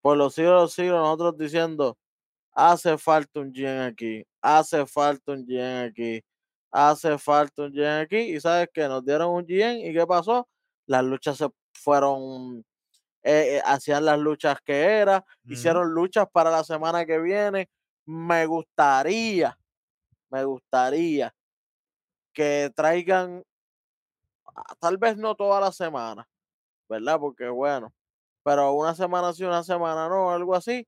Por los siglos de los siglos, nosotros diciendo, hace falta un GM aquí, hace falta un GM aquí, hace falta un GM aquí. Y sabes que nos dieron un GM y ¿qué pasó? Las luchas se fueron, eh, eh, hacían las luchas que era, hicieron luchas para la semana que viene. Me gustaría, me gustaría que traigan, ah, tal vez no toda la semana, ¿verdad? Porque bueno, pero una semana sí, una semana no, algo así,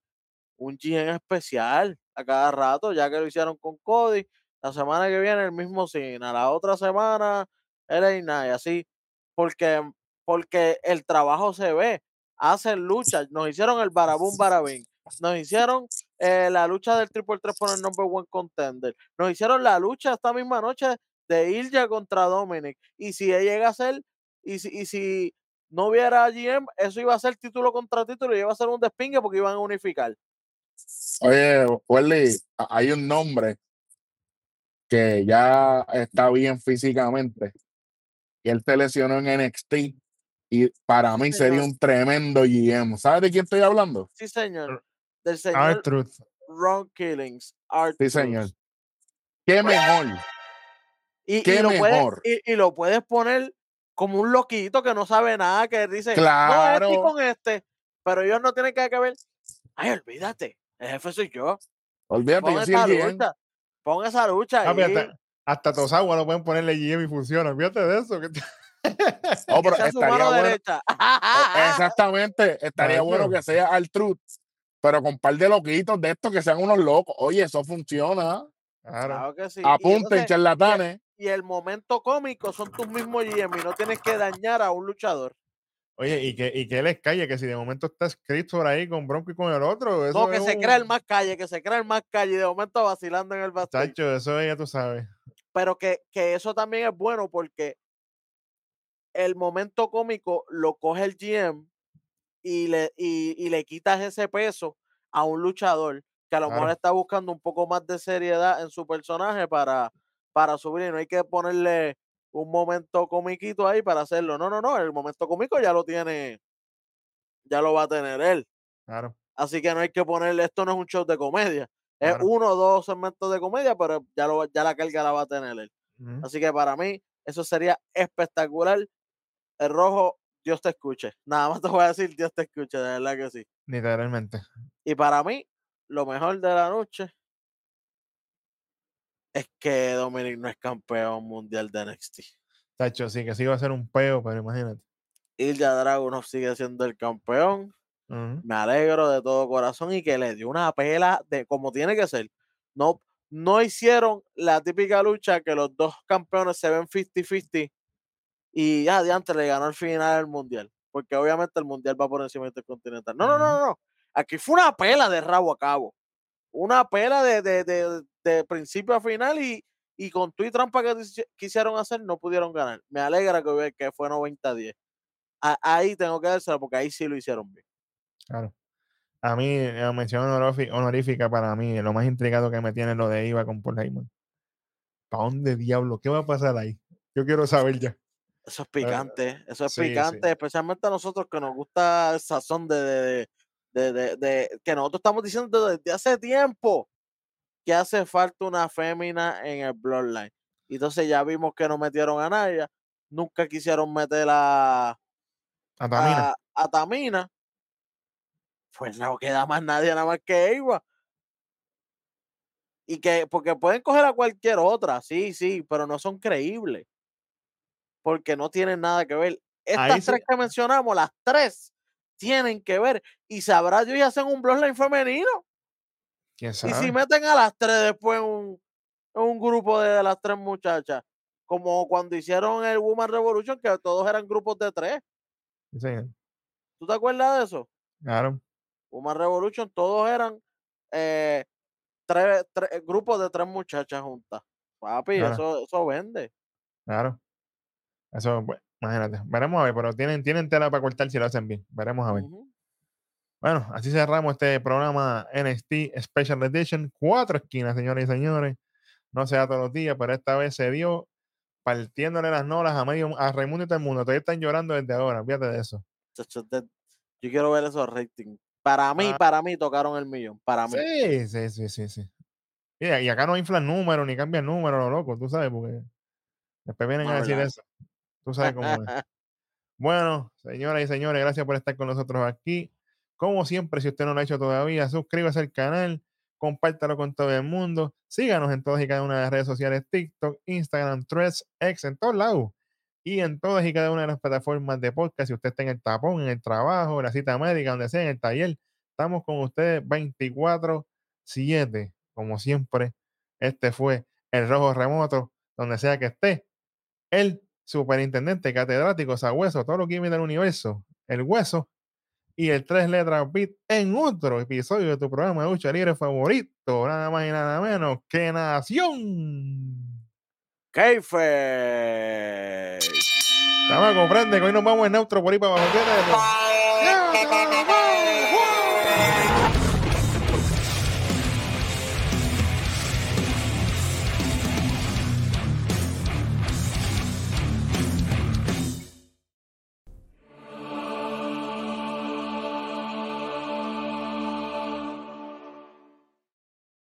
un GM especial a cada rato, ya que lo hicieron con Cody, la semana que viene el mismo Cena, la otra semana LA Knight, así, porque, porque el trabajo se ve, hacen luchas, nos hicieron el barabum barabín, nos hicieron eh, la lucha del Triple 3 por el number one contender, nos hicieron la lucha esta misma noche de Ilja contra Dominic, y si llega a ser, y si, y si no hubiera GM, eso iba a ser título contra título y iba a ser un despingue porque iban a unificar.
Oye, Welly, hay un nombre que ya está bien físicamente y él se lesionó en NXT y para
Sí,
mí sería
señor.
un tremendo GM. ¿Sabes de quién estoy hablando?
Sí, señor. Del señor
truth.
Ron Killings. Art
Sí, señor. ¿Qué mejor?
Y, y
qué
lo puedes,
mejor.
y, y lo puedes poner como un loquito que no sabe nada, que dice, no, este
Claro.
con este, pero ellos no tienen que ver. Ay, olvídate, el jefe soy yo.
Olvídate,
Pon
yo soy
esa
el GM.
lucha. Pon esa lucha ahí.
hasta, hasta Tosagua lo pueden ponerle GM y funciona. Fíjate de eso. que <laughs>
Oh, pero
su
estaría bueno. Exactamente, <laughs> estaría bueno que sea al truth, pero con par de loquitos de estos que sean unos locos. Oye, eso funciona.
Claro.
Claro que sí. Y
Apunten,
entonces,
charlatanes.
y el momento cómico son tus mismos GM y no tienes que dañar a un luchador.
Oye, y que, y que él es calle, que si de momento está escrito por ahí con Bronco y con el otro, eso
No, que
es
se
un-
crea el más calle, que se crea el más calle y de momento vacilando en el backstage.
Chacho, eso ya tú sabes.
Pero que, que eso también es bueno porque el momento cómico lo coge el GM y le, y, y le quitas ese peso a un luchador que a lo mejor está buscando un poco más de seriedad en su personaje para, para subir y no hay que ponerle un momento comiquito ahí para hacerlo. No, no, no, el momento cómico ya lo tiene, ya lo va a tener él.
Claro.
Así que no hay que ponerle, esto no es un show de comedia. Es uno o dos segmentos de comedia, pero ya, lo, ya la carga la va a tener él. Así que para mí, eso sería espectacular. El rojo, Dios te escuche. Nada más te voy a decir, Dios te escuche, de verdad que sí.
Literalmente.
Y para mí, lo mejor de la noche es que Dominic no es campeón mundial de NXT.
Chacho, sí, que sí iba a ser un peo, pero imagínate.
Ilja Dragunov sigue siendo el campeón. Me alegro de todo corazón y que le dio una pela de como tiene que ser. No, no hicieron la típica lucha que los dos campeones se ven 50-50 y ya de antes le ganó el final del mundial. Porque obviamente el mundial va por encima del intercontinental. No, no, no, no. Aquí fue una pela de rabo a cabo. Una pela de, de, de- de principio a final y, y con tu y trampa que quisieron hacer no pudieron ganar. Me alegra que, que fue 90-10. a- ahí tengo que dárselo porque ahí sí lo hicieron bien.
Claro. A mí, la mención honorífica para mí, lo más intrigado que me tiene es lo de Iva con Paul Heyman. ¿Para dónde diablo? ¿Qué va a pasar ahí? Yo quiero saber ya.
Eso es picante, eso es
sí, sí.
picante, especialmente a nosotros que nos gusta el sazón de, de, de, de- de- que nosotros estamos diciendo desde hace tiempo que hace falta una fémina en el Bloodline. Y entonces ya vimos que no metieron a Naya, nunca quisieron meter a,
A Tamina.
a, a Tamina. Pues no queda más nadie nada más que Eva. Y que, porque pueden coger a cualquier otra, sí, sí, pero no son creíbles. Porque no tienen nada que ver. Estas
Ahí sí-
tres que mencionamos, las tres, tienen que ver. Y sabrá Dios y hacen un bloodline femenino.
¿Quién
Y si meten a las tres después un, un grupo de, las tres muchachas, como cuando hicieron el Woman Revolution, que todos eran grupos de tres.
Sí, señor.
¿Tú te acuerdas de eso?
Claro.
Woman Revolution, todos eran eh, tres, tres- grupos de tres muchachas juntas. Papi,
Claro.
eso, eso vende.
Claro. Eso, bueno, imagínate. Veremos a ver, pero tienen, tienen tela para cortar si lo hacen bien. Veremos a ver. Bueno, así cerramos este programa NXT Special Edition. Cuatro esquinas, señores y señores. No se da todos los días, pero esta vez se dio partiéndole las nolas a medio a Raimundo y todo el mundo. Todavía están llorando desde ahora, fíjate de eso.
Yo quiero ver esos ratings. Para mí,
Ah.
para mí tocaron el millón. Para mí.
Sí, sí, sí, sí, sí. Y, acá no inflan números ni cambian números, lo loco, tú sabes, porque después vienen a decir
¿verdad?
eso. Tú sabes cómo es. <laughs> Bueno, señoras y señores, gracias por estar con nosotros aquí. Como siempre, si usted no lo ha hecho todavía, suscríbase al canal, compártalo con todo el mundo, síganos en todas y cada una de las redes sociales, TikTok, Instagram, Threads, X, en todos lados. Y en todas y cada una de las plataformas de podcast, si usted está en el tapón, en el trabajo, en la cita médica, donde sea, en el taller, estamos con ustedes 24-7, como siempre. Este fue el Rojo Remoto, donde sea que esté el superintendente catedrático Sagüeso, todo lo que viene del universo, el hueso y el tres letras bit en otro episodio de tu programa de lucha libre favorito, nada más y nada menos que Nación.
Keife.
Chamaco, comprende que hoy nos vamos en neutro por ahí para abajo.